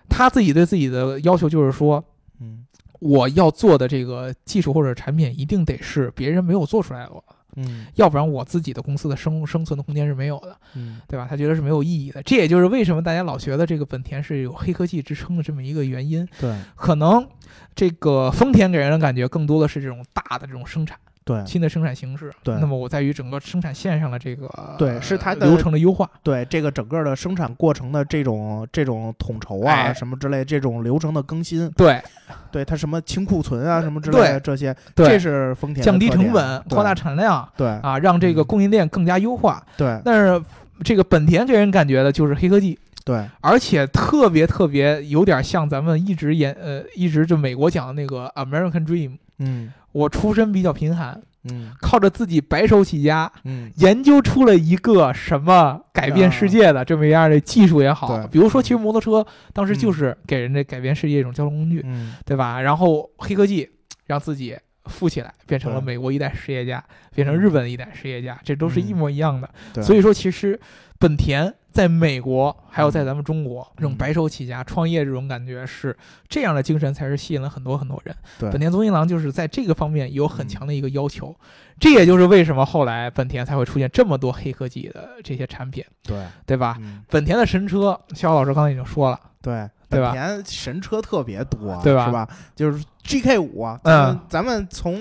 他自己对自己的要求就是说，嗯我要做的这个技术或者产品一定得是别人没有做出来的，嗯要不然我自己的公司的生生存的空间是没有的。嗯对吧？他觉得是没有意义的，这也就是为什么大家老觉得这个本田是有黑科技支撑的这么一个原因。对可能这个丰田给人的感觉更多的是这种大的这种生产，对新的生产形式。对那么我在于整个生产线上的这个对是它的流程的优化。对这个整个的生产过程的这种这种统筹啊，哎什么之类这种流程的更新，对对它什么清库存啊什么之类这些，对，这是丰田降低成本，扩大产量对啊，让这个嗯供应链更加优化。对但是这个本田给人感觉的就是黑科技，对而且特别特别有点像咱们一直演呃一直就美国讲的那个 American Dream。嗯我出身比较贫寒，嗯靠着自己白手起家，嗯研究出了一个什么改变世界的这么一样的技术也好，比如说其实摩托车当时嗯就是给人家改变世界一种交通工具，嗯对吧？然后黑科技让自己富起来，变成了美国一代实业家，变成日本一代实业家，这都是一模一样的。所以说，其实本田在美国还有在咱们中国，这种嗯白手起家创业这种感觉是这样的精神，才是吸引了很多很多人。对本田宗一郎就是在这个方面有很强的一个要求，这也就是为什么后来本田才会出现这么多黑科技的这些产品，对对吧？嗯本田的神车，肖老师刚才已经说了，对。对吧本田神车特别多，对吧是吧？就是 GK 五，咱嗯咱们从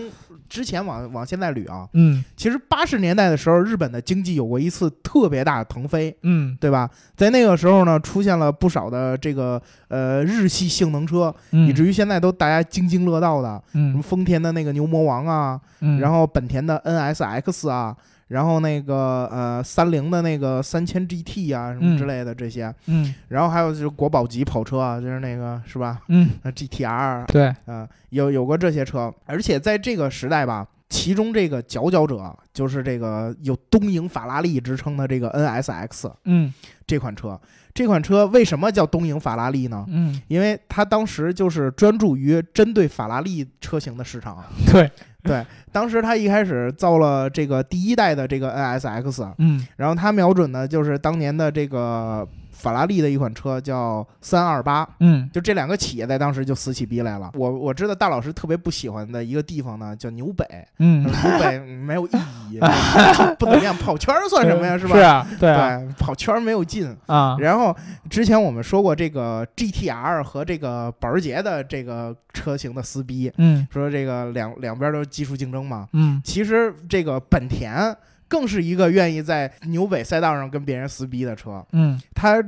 之前往往现在捋啊，嗯。其实八十年代的时候，日本的经济有过一次特别大的腾飞，嗯。对吧？在那个时候呢，出现了不少的这个呃日系性能车，嗯，以至于现在都大家津津乐道的，什么嗯丰田的那个牛魔王啊，嗯，然后本田的 NSX 啊，然后那个呃三菱的那个三千 GT 啊什么之类的这些，嗯然后还有就是国宝级跑车啊，就是那个是吧？嗯呃 GTR 啊、对，呃有有过这些车，而且在这个时代吧。其中这个佼佼者就是这个有东瀛法拉利之称的这个 NSX 嗯这款车。这款车为什么叫东瀛法拉利呢？嗯因为它当时就是专注于针对法拉利车型的市场。对，对，当时它一开始造了这个第一代的这个 NSX，嗯然后它瞄准的就是当年的这个法拉利的一款车叫三二八。嗯就这两个企业在当时就死起逼来了。我我知道大老师特别不喜欢的一个地方呢，叫纽北。嗯，纽北没有意义，不怎么样。跑圈儿算什么呀？是吧？是啊，对啊对，跑圈儿没有劲。啊，然后之前我们说过这个 GTR 和这个保时捷的这个车型的撕逼，嗯说这个两两边都是技术竞争嘛。嗯其实这个本田更是一个愿意在纽北赛道上跟别人撕逼的车。嗯。它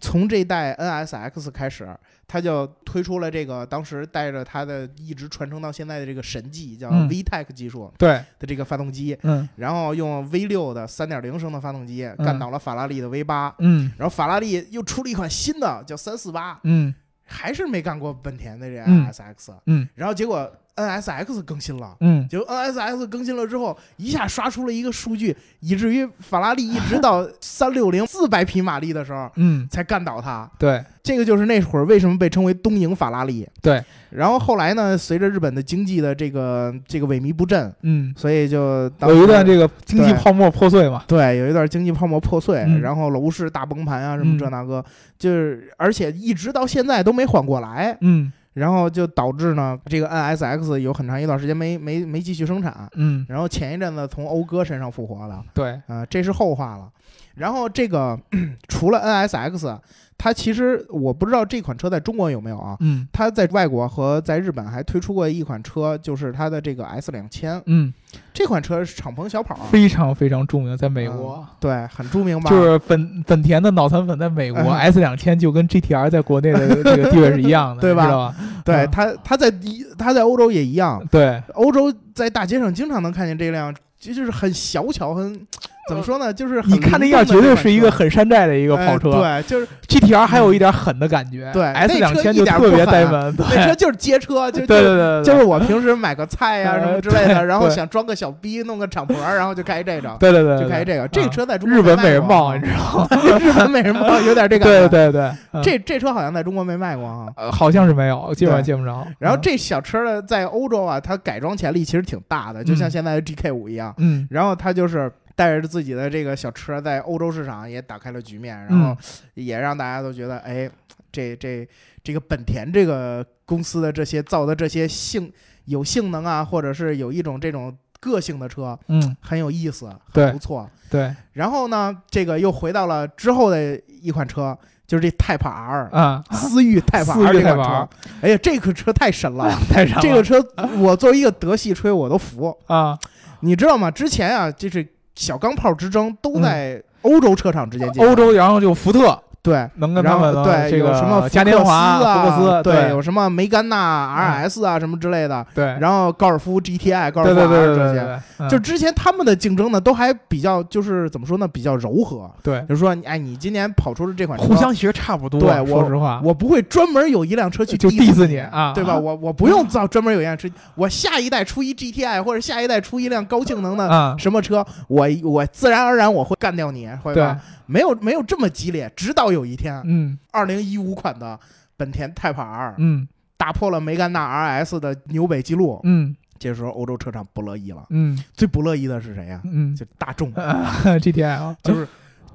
从这代 NSX 开始，它就推出了这个当时带着它的一直传承到现在的这个神技，叫嗯。VTEC 技术对，的这个发动机，嗯。然后用 V 六的3.0升的发动机干倒了法拉利的 V 八。嗯。然后法拉利又出了一款新的，叫三四八，嗯。还是没干过本田的这嗯。NSX，、嗯。然后结果 NSX 更新了。嗯。就 NSX 更新了之后，一下刷出了一个数据，以至于法拉利一直到三六零四百匹马力的时候嗯，才干倒它。对。这个就是那会儿为什么被称为东瀛法拉利。对，然后后来呢，随着日本的经济的这个这个萎靡不振，嗯，所以就当有一段这个经济泡沫破碎嘛，对，有一段经济泡沫破碎，嗯。然后楼市大崩盘啊，什么嗯。这那个，就是而且一直到现在都没缓过来，嗯然后就导致呢，这个 NSX 有很长一段时间没没没继续生产，嗯，然后前一阵子从讴歌身上复活了，对，啊、这是后话了。然后这个 除了 NSX，它其实我不知道这款车在中国有没有啊？嗯它在外国和在日本还推出过一款车，就是它的这个 S 两千嗯，这款车是敞篷小跑，非常非常著名，在美国。对，很著名吧？就是本本田的脑残粉在美国哎 S 两千就跟 GTR 在国内的 这个地位是一样的，对吧吧？对嗯它，它在一它在欧洲也一样，对，欧洲在大街上经常能看见这辆，就就是很小巧，很怎么说呢？就是你看那样绝对是一个很山寨的一一个跑车。对，就是 GTR 还有一点狠的感觉，对，S 那两千就特别呆萌，对那车就是街车，就对对就对，就是我平时买个菜呀、呃什么之类的，然后想装个小逼，弄个敞篷，然后就开这种，对对对，就开这个。这车在中国日本美人没卖过帽，啊你知道吗？日本美人豹有点这个。对对对，嗯这这车好像在中国没卖过啊。呃好像是没有，基本上见不着。嗯然后这小车呢，在欧洲啊，它改装潜力其实挺大的，就像嗯现在的 GK 五一样。嗯然后它就是带着自己的这个小车，在欧洲市场也打开了局面，然后嗯也让大家都觉得，哎，这这这个本田这个公司的这些造的这些性有性能啊，或者是有一种这种个性的车，嗯，很有意思，很不错。对然后呢，这个又回到了之后的一款车，就是这 Type R，啊，思域 Type R 这款车。哎呀，这个车太神了！太神了这个车，我作为一个德系吹，我都服。啊，你知道吗？之前啊，就是小钢炮之争都在欧洲车厂之间进行。嗯欧洲然后就福特对，能跟他们对这个有什么嘉年华、啊、福克斯，对，有什么梅甘娜 RS 啊、什么之类的，对，然后高尔夫 GTI、高尔夫 R 这些。嗯就之前他们的竞争呢，都还比较就是怎么说呢，比较柔和。对就是说，哎，你今年跑出了这款车，互相其实差不多。对我说实话，我不会专门有一辆车去就 diss 你你啊对吧？我我不用造专门有一辆车，我下一代出一 GTI 或者下一代出一辆高性能的啊，什么车，我我自然而然我会干掉你，会对吧？，没有没有这么激烈，直到有一天，嗯。二零一五款的本田 Type R 嗯。打破了梅甘娜 RS 的纽北记录，嗯。这时候欧洲车厂不乐意了，嗯。最不乐意的是谁呀？嗯。就大众，，GTI 啊，就是。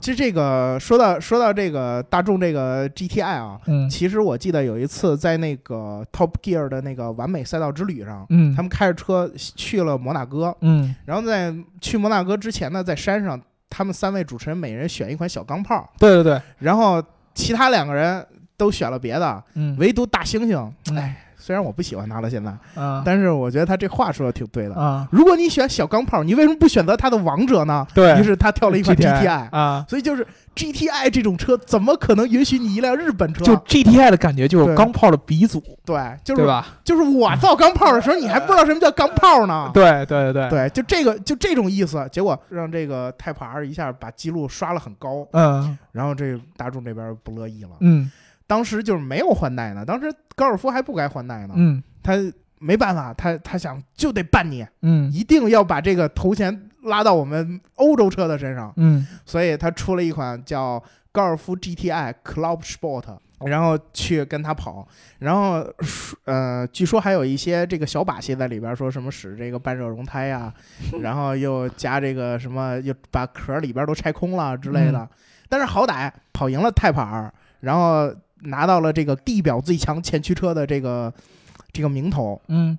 其实这个说到说到这个大众这个 GTI 啊，嗯。其实我记得有一次在那个 Top Gear 的那个完美赛道之旅上，嗯，他们开着车去了摩纳哥，嗯。然后在去摩纳哥之前呢，在山上，他们三位主持人每人选一款小钢炮，对对对，然后其他两个人都选了别的，嗯，唯独大猩猩，嗯。哎，虽然我不喜欢他了现在，啊但是我觉得他这话说的挺对的。啊，如果你选小钢炮，你为什么不选择他的王者呢？对于是他挑了一款 GTI，啊，所以就是 GTI 这种车，怎么可能允许你一辆日本车？就 GTI 的感觉就是钢炮的鼻祖，对，就是对吧？就是我造钢炮的时候，你还不知道什么叫钢炮呢。对对对，对，就这个就这种意思，结果让这个 Type R 一下把记录刷了很高，嗯然后这大众这边不乐意了。嗯当时就是没有换代呢，当时高尔夫还不该换代呢，嗯他没办法，他他想就得办你，嗯一定要把这个头衔拉到我们欧洲车的身上，嗯所以他出了一款叫高尔夫 GTI Club Sport。然后去跟他跑，然后呃，据说还有一些这个小把戏在里边，说什么使这个半热熔胎呀、然后又加这个什么，又把壳里边都拆空了之类的。嗯但是好歹跑赢了 Type R，然后拿到了这个地表最强前驱车的这个这个名头。嗯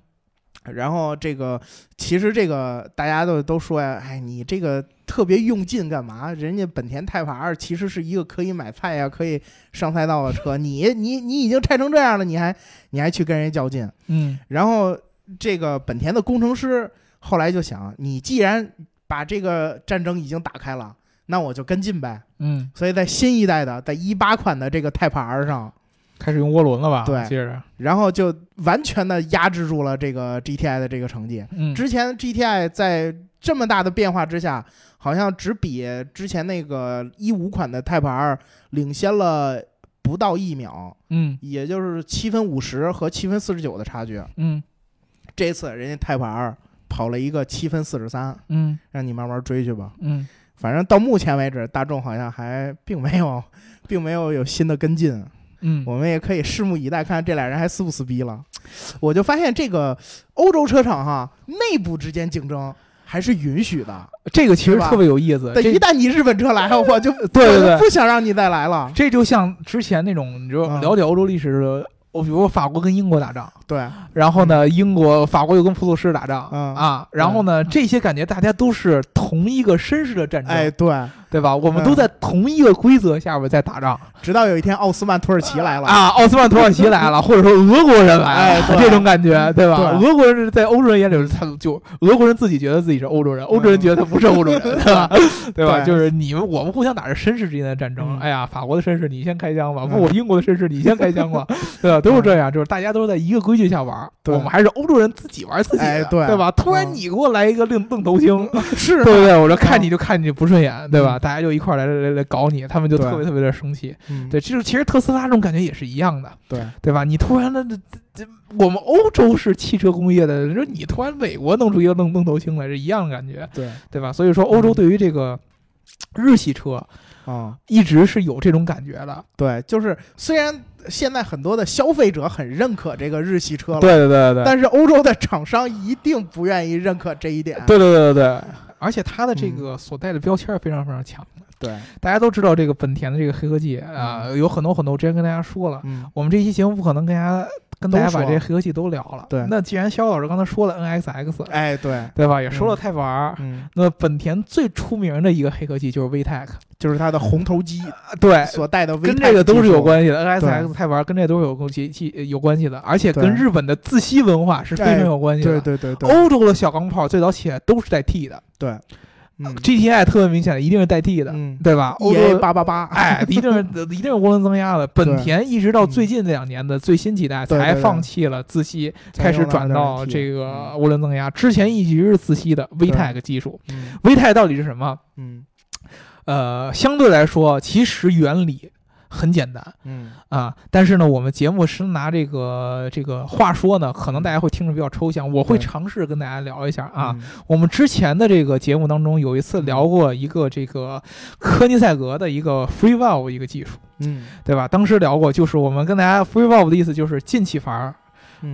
然后这个其实这个大家都都说呀，哎，你这个特别用劲干嘛？人家本田 Type R 其实是一个可以买菜呀、可以上赛道的车，你你你已经拆成这样了，你还你还去跟人家较劲？嗯然后这个本田的工程师后来就想，你既然把这个战争已经打开了，那我就跟进呗。嗯，所以在新一代的，在一八款的这个 Type R 上，开始用涡轮了吧？对接着，然后就完全的压制住了这个 GTI 的这个成绩。嗯之前 GTI 在这么大的变化之下，好像只比之前那个一五款的 Type R 领先了不到一秒，嗯也就是七分五十和七分四十九的差距。嗯这次人家 Type R 跑了一个七分四十三，嗯让你慢慢追去吧。嗯反正到目前为止，大众好像还并没有，并没有有新的跟进。嗯，我们也可以拭目以待，看看这俩人还撕不撕逼了。我就发现这个欧洲车厂哈，内部之间竞争还是允许的。这个其实特别有意思。但一旦你日本车来了，我就对对对不想让你再来了。这就像之前那种，你说嗯了解欧洲历史的，我比如说法国跟英国打仗，对，然后呢，英国法国又跟普鲁士打仗，嗯啊，然后呢，这些感觉大家都是同一个绅士的战争，哎，对，对吧？我们嗯都在同一个规则下边在打仗直到有一天奥斯曼土耳其来了，啊，奥斯曼土耳其来了，或者说俄国人来了，哎这种感觉，对吧？对俄国人在欧洲人眼里，他就俄国人自己觉得自己是欧洲人，欧洲人觉得他不是欧洲人，对吧？对吧？对就是你们我们互相打着绅士之间的战争，嗯哎呀，法国的绅士你先开枪吧，嗯不，我英国的绅士你先开枪吧，对吧？都是这样，就是大家都是在一个规矩下玩，对我们还是欧洲人自己玩自己的，哎对对吧？突然嗯你给我来一个愣愣头青，是对不对？我说看嗯你就看你不顺眼，对吧？大家就一块儿来来来来搞你，他们就特别特别的生气。嗯对，就是其实特斯拉这种感觉也是一样的，对对吧？你突然的这这，我们欧洲是汽车工业的，你说你突然美国弄出一个愣愣头青来，是一样的感觉，对对吧？所以说，欧洲嗯对于这个日系车啊，一直是有这种感觉的。对，就是虽然现在很多的消费者很认可这个日系车了，对对对对，但是欧洲的厂商一定不愿意认可这一点。对对对对对，而且它的这嗯个所带的标签是非常非常强的。对，大家都知道这个本田的这个黑科技啊、有很多很多，我之前跟大家说了。嗯我们这期节目不可能跟大家跟大家把这些黑科技都聊了。对那既然肖老师刚才说了 NXX，哎，对，对吧？也说了嗯 Type R，、嗯，那本田最出名的一个黑科技就是 VTEC，就是它的红头机对，所带的 VTEC 跟这个都是有。关系的。NSX Type R 跟这都是有关系系有关系的，而且跟日本的自吸文化是非常有关系的。对对对对欧洲的小钢炮最早起来都是带 T 的对，嗯，GTI 特别明显的一定是带 T 的，嗯对吧？欧，EA 洲八八八，哎，一定是 一定是涡轮增压的。本田一直到最近这两年的最新几代才放弃了自吸，开始转到这个嗯涡轮增压。之前一直是自吸的 VTEC 技术。嗯 VTEC 到底是什么？嗯呃，相对来说，其实原理很简单。嗯。啊，但是呢，我们节目是拿这个这个话说呢，可能大家会听着比较抽象，我会尝试跟大家聊一下啊。嗯。我们之前的这个节目当中有一次聊过一个这个科尼赛格的一个 free valve 一个技术，嗯。对吧？当时聊过，就是我们跟大家 free valve 的意思就是进气阀嗯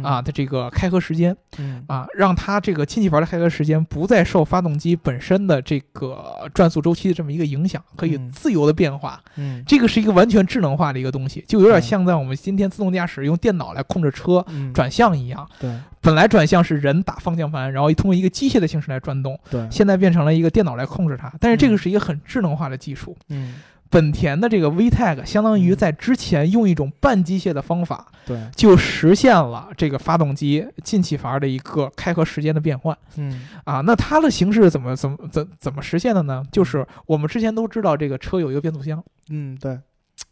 啊的这个开合时间嗯啊，让它这个进气阀的开合时间不再受发动机本身的这个转速周期的这么一个影响，可以嗯自由的变化。嗯这个是一个完全智能化的一个东西，就有点像在我们今天自动驾驶用电脑来控制车嗯转向一样。对本来转向是人打方向盘，然后通过一个机械的形式来转动，对现在变成了一个电脑来控制它。但是这个嗯是一个很智能化的技术。嗯本田的这个 VTEC 相当于在之前用一种半机械的方法，对就实现了这个发动机进气阀的一个开合时间的变换嗯啊。那它的形式怎么怎么怎怎么实现的呢？就是我们之前都知道，这个车有一个变速箱，嗯对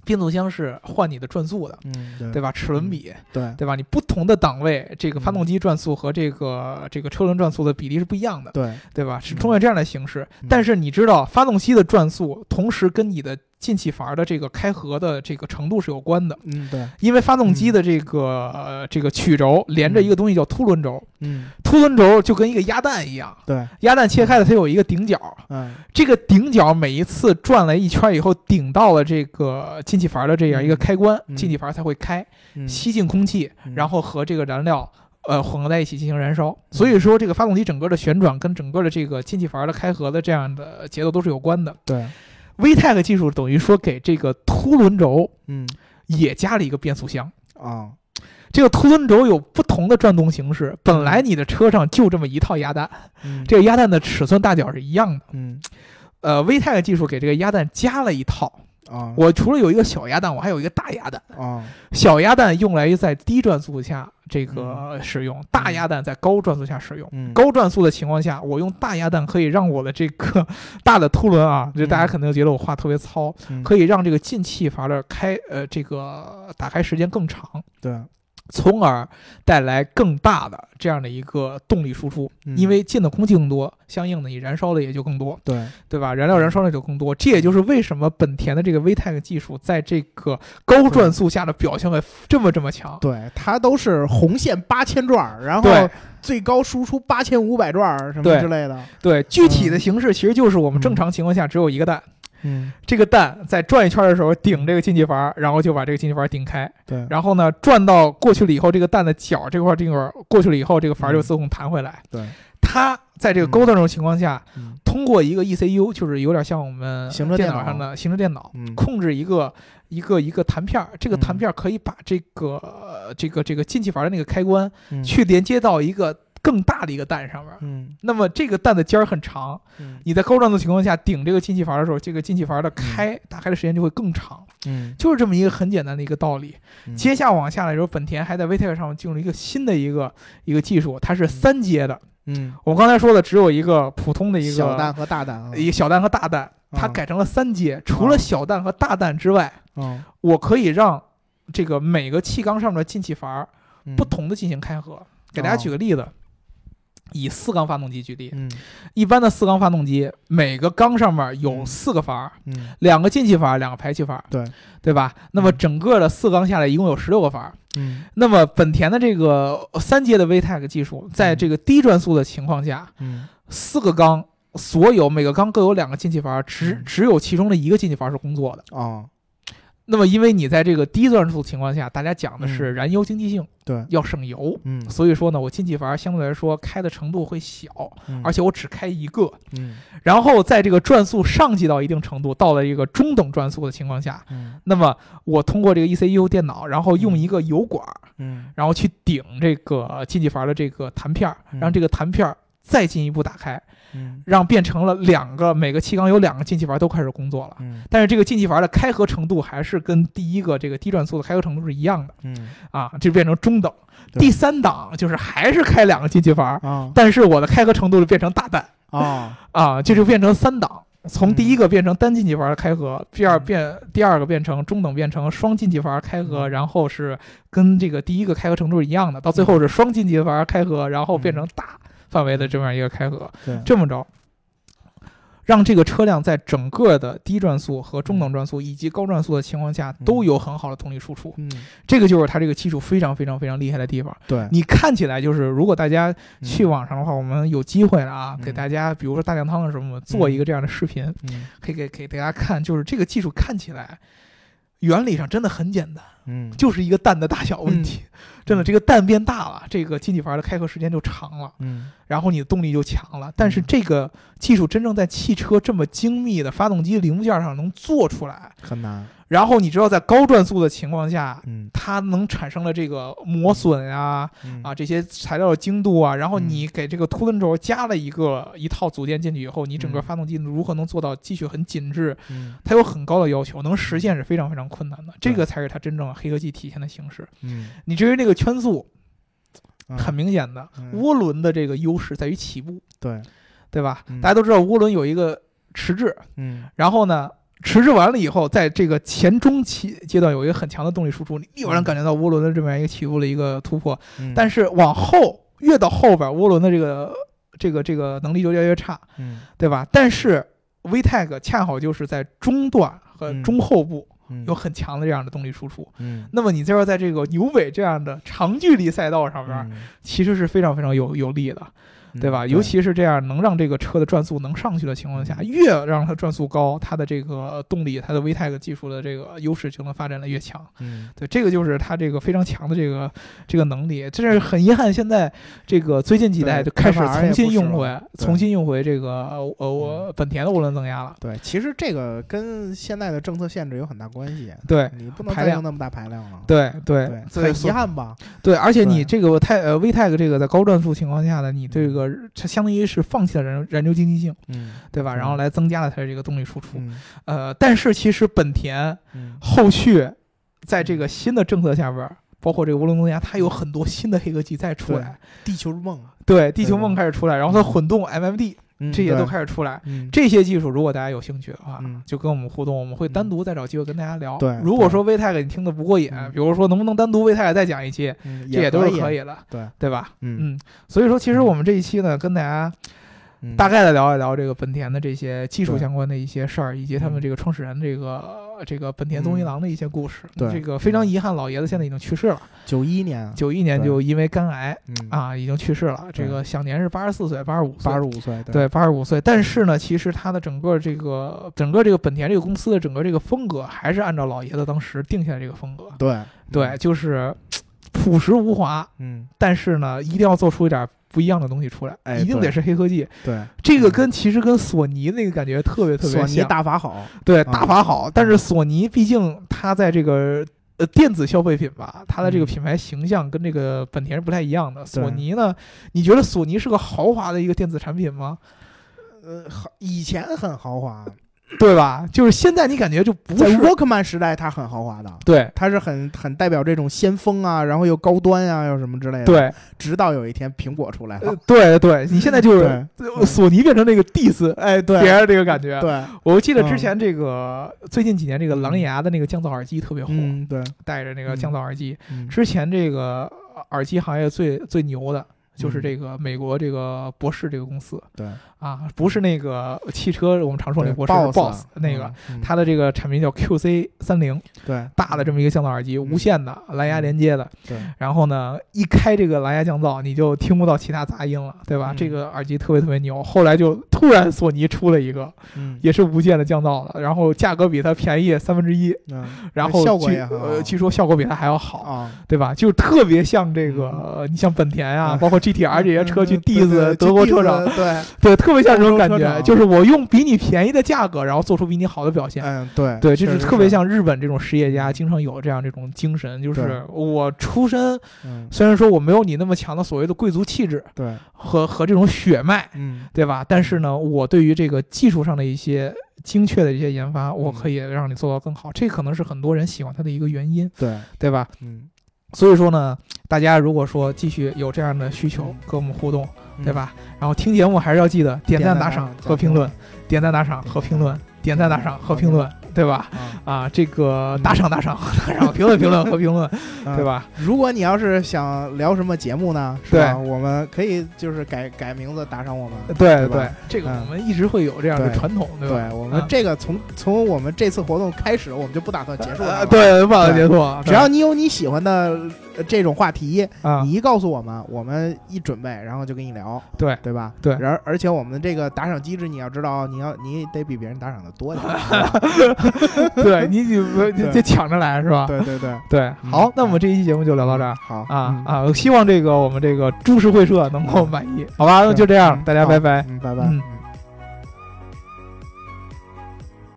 变速箱是换你的转速的，嗯对对吧？齿轮比，对对吧？你不同的档位，这个嗯发动机转速和这个这个车轮转速的比例是不一样的，对对吧？是嗯通过这样的形式。嗯但是你知道，发动机的转速同时跟你的进气阀的这个开合的这个程度是有关的，嗯对。因为发动机的这个、呃这个曲轴连着一个东西叫凸轮轴，嗯。凸轮轴就跟一个鸭蛋一样，对。鸭蛋切开了它有一个顶角，嗯。这个顶角每一次转了一圈以后顶到了这个进气阀的这样一个开关，嗯。进气阀才会开，嗯。吸进空气，嗯。然后和这个燃料。呃，混合在一起进行燃烧，所以说这个发动机整个的旋转跟整个的这个进气阀的开合的这样的节奏都是有关的。对 VTEC 技术等于说给这个凸轮轴嗯也加了一个变速箱。啊这个凸轮轴有不同的转动形式，本来你的车上就这么一套鸭蛋，嗯这个鸭蛋的尺寸大小是一样的。嗯呃，VTEC 技术给这个鸭蛋加了一套。啊。我除了有一个小鸭蛋，我还有一个大鸭蛋。啊。小鸭蛋用来在低转速下这个使用，大鸭蛋在高转速下使用。嗯。高转速的情况下，我用大鸭蛋可以让我的这个 大的凸轮啊，就大家嗯。可能觉得我话特别糙，嗯。可以让这个进气阀的开呃这个打开时间更长，对从而带来更大的这样的一个动力输出。嗯。因为进的空气更多，相应的你燃烧的也就更多，对。对吧？燃料燃烧的就更多，这也就是为什么本田的这个 VTEC 技术在这个高转速下的表现会这么这么强。对，它都是红线八千转儿，然后最高输出八千五百转儿什么之类的。对，具体的形式其实就是我们正嗯。常情况下只有一个蛋，嗯，这个蛋在转一圈的时候顶这个进气阀，然后就把这个进气阀顶开，对，然后呢转到过去了以后，这个蛋的角这块儿这块儿过去了以后，这个阀就嗯。自动弹回来。对，它在这个高转速情况下，嗯。通过一个 ECU，就是有点像我们行车电脑。上的行车电脑，嗯。控制一个一个一个弹片儿，这个弹嗯片儿可以把这个、呃这个这个进气阀的那个开关嗯。去连接到一个更大的一个蛋上面儿。嗯。那么这个蛋的尖儿很长，嗯。你在高转速情况下顶这个进气阀的时候，这个进气阀的开、打开的时间就会更长，嗯。就是这么一个很简单的一个道理。嗯。接下往下来的时候，本田还在 VTEC 上进入了一个新的一个一个技术，它是三阶的。嗯。我刚才说的只有一个普通的一个小蛋和大蛋啊，一个小蛋和大蛋，它嗯改成了三阶。除了小蛋和大蛋之外，嗯。我可以让这个每个气缸上面的进气阀嗯。不同的进行开合。给大家举个例子，以四缸发动机举例，嗯。一般的四缸发动机每个缸上面有嗯。四个阀，嗯。两个进气阀，两个排气阀，对对吧？那么嗯。整个的四缸下来一共有十六个阀。嗯。那么本田的这个三阶的 VTEC 技术，在这个低转速的情况下，嗯。四个缸，所有每个缸各有两个进气阀，只嗯。只有其中的一个进气阀是工作的。哦那么因为你在这个低转速情况下，大家讲的是嗯。燃油经济性，对，要省油，嗯，所以说呢，我进气阀相对来说开的程度会小，嗯。而且我只开一个。嗯。然后在这个转速上级到一定程度，到了一个中等转速的情况下，嗯。那么我通过这个 ECU 电脑，然后用一个油管儿，嗯。然后去顶这个进气阀的这个弹片让这个弹片儿再进一步打开，嗯。让变成了两个每个气缸有两个进气阀都开始工作了。嗯。但是这个进气阀的开合程度还是跟第一个这个低转速的开合程度是一样的。嗯。啊，就变成中等。第三档就是还是开两个进气阀，啊。但是我的开合程度就变成大弹啊。啊，这就变成三档。从第一个变成单进气阀的开合，第二嗯变第二个变成中等变成双进气阀开合，嗯。然后是跟这个第一个开合程度是一样的，到最后是双进气阀开合，然后变成大范围的这么样一个开合，对。这么着，让这个车辆在整个的低转速和中等转速以及高转速的情况下都有很好的动力输出，嗯。这个就是它这个技术非常非常非常厉害的地方。对。你看起来就是，如果大家去嗯网上的话，我们有机会了啊，嗯。给大家，比如说大酱汤的什么的，做一个这样的视频，嗯。可以给给大家看，就是这个技术看起来原理上真的很简单，嗯。就是一个蛋的大小问题。真的，这个蛋变大了，这个进气阀的开合时间就长了，嗯然后你的动力就强了。但是嗯这个技术真正在汽车这么精密的发动机零部件上能做出来，很难然后你知道在高转速的情况下。嗯它能产生的这个磨损啊嗯啊这些材料的精度啊，然后嗯你给这个凸轮轴加了一个一套组件进去以后，你整个嗯发动机如何能做到继续很紧致？嗯它有很高的要求，能实现是非常非常困难的。这个才是它真正黑科技体现的形式。嗯你至于那个圈速，嗯。很明显的，嗯。涡轮的这个优势在于起步，对。对吧？嗯。大家都知道涡轮有一个迟滞，嗯。然后呢，迟滞完了以后，在这个前中期阶段有一个很强的动力输出，你立马能嗯感觉到涡轮的这么样一个起步的一个突破。嗯。但是往后越到后边，涡轮的这个这个这个能力就越来越差，嗯。对吧？但是 VTEC 恰好就是在中段和嗯。中后部嗯有很强的这样的动力输出。嗯那么你就要在这个牛尾这样的长距离赛道上边，嗯其实是非常非常有有利的。对吧？嗯尤其是这样能让这个车的转速能上去的情况下，越让它转速高，它的这个动力、它的 VTEC 技术的这个优势就能发展的越强。嗯对，这个就是它这个非常强的这个这个能力。这是很遗憾，现在这个最近几代就开始重新用回重新用回这个呃我本田的涡轮增压了。对，其实这个跟现在的政策限制有很大关系。对你不能排量再用那么大排量了。对对对，很遗憾吧？对，而且你这个太呃 VTEC 这个在高转速情况下呢，你这个它相当于是放弃了燃燃油经济性，嗯，对吧？嗯然后来增加了它的这个动力输出。嗯呃，但是其实本田嗯后续在这个新的政策下边，包括这个涡轮增压，它有很多新的黑科技再出来。地球梦，对，地球梦开始出来，然后它混动 MMD 嗯这些都开始出来。嗯。这些技术如果大家有兴趣的话，嗯。就跟我们互动，我们会单独再找机会跟大家聊。对如果说 VTEC 你听的不过瘾，嗯。比如说能不能单独 VTEC 再讲一期，嗯这也都是可可以的，对，对吧？嗯。嗯，所以说其实我们这一期呢，跟大家嗯。大概的聊一聊这个本田的这些技术相关的一些事儿，以及他们嗯。这个创始人这个这个本田宗一郎的一些故事。对这个非常遗憾，老爷子现在已经去世了，九一年，九一年就因为肝癌嗯，啊已经去世了，这个享年是八十四岁，八十五岁。八十。五岁，对，八十五岁。但是呢，其实他的整个这个整个这个本田这个公司的整个这个风格，还是按照老爷子当时定下的这个风格。对。对，，就是朴实无华，嗯，但是呢，一定要做出一点不一样的东西出来，哎一定得是黑科技。对，这个嗯跟其实跟索尼那个感觉特别特别索尼像，大法好，对啊大法好，但是索尼毕竟它在这个呃电子消费品吧，它的这个嗯。品牌形象跟这个本田是不太一样的。索尼呢，你觉得索尼是个豪华的一个电子产品吗？呃，好，以前很豪华，对吧？就是现在你感觉就不在是 Walkman 时代它很豪华的，对。它是很很代表这种先锋啊，然后又高端啊，又什么之类的。，对。直到有一天苹果出来呃了，对对，你现在就是索尼变成那个 diss 哎，对，别人这个感觉。对，我记得之嗯。前这个最近几年这个狼牙的那个降噪耳机特别火，嗯，对，带着那个降噪耳机。嗯。之前这个耳机行业最最牛的就是嗯。这个美国这个博士这个公司。对，啊，不是那个汽车我们常说那对博士是 Boss Boss 那个，，嗯它的这个产品叫 QC 三零，对。大的这么一个降噪耳机，无线的蓝牙连接的。对，然后呢，一开这个蓝牙降噪，你就听不到其他杂音了，对吧？嗯。这个耳机特别特别牛。后来就突突然索尼出了一个，嗯。也是无线的降噪的，然后价格比它便宜三分之一，嗯，然后据效果也呃据说效果比它还要好，啊，对吧？就特别像这个，呃你像本田啊，嗯。包括 GTR 这些车去嗯 diss 对德国车厂，，对，对，特别像这种感觉，就是我用比你便宜的价格，然后做出比你好的表现。嗯，对，对，这是特别，像日本这种实业家经常有这样这种精神，就是我出身嗯，虽然说我没有你那么强的所谓的贵族气质对，和和这种血脉，嗯，对吧？但是呢，我对于这个技术上的一些精确的一些研发，我可以让你做到更好，这可能是很多人喜欢它的一个原因，对，对吧？嗯，所以说呢，大家如果说继续有这样的需求跟我们互动，对吧？然后听节目还是要记得点赞、打赏和评论，点赞、打赏和评论，点赞、打赏和评论，对吧？啊，啊，这个打赏、打赏、打赏，评论、评论和评论，嗯对？吧？如果你要是想聊什么节目呢，是吧？我们可以就是改改名字打赏我们，对对，这个嗯我们一直会有这样的传统，对吧？对我们嗯这个从从我们这次活动开始，我们就不打算结束了。，对，不打算结束，只要你有你喜欢的呃这种话题，啊，你一告诉我们，我们一准备，然后就跟你聊，对对吧？对然而而且我们这个打赏机制，你要知道，你要你得比别人打赏的多点。对你你得抢着来是吧？对对对，对，嗯好，那我们这一期节目就聊到这儿。好啊，啊！希望这个我们这个株式会社能够满意，好吧？那就这样，嗯大家拜拜。嗯，拜拜。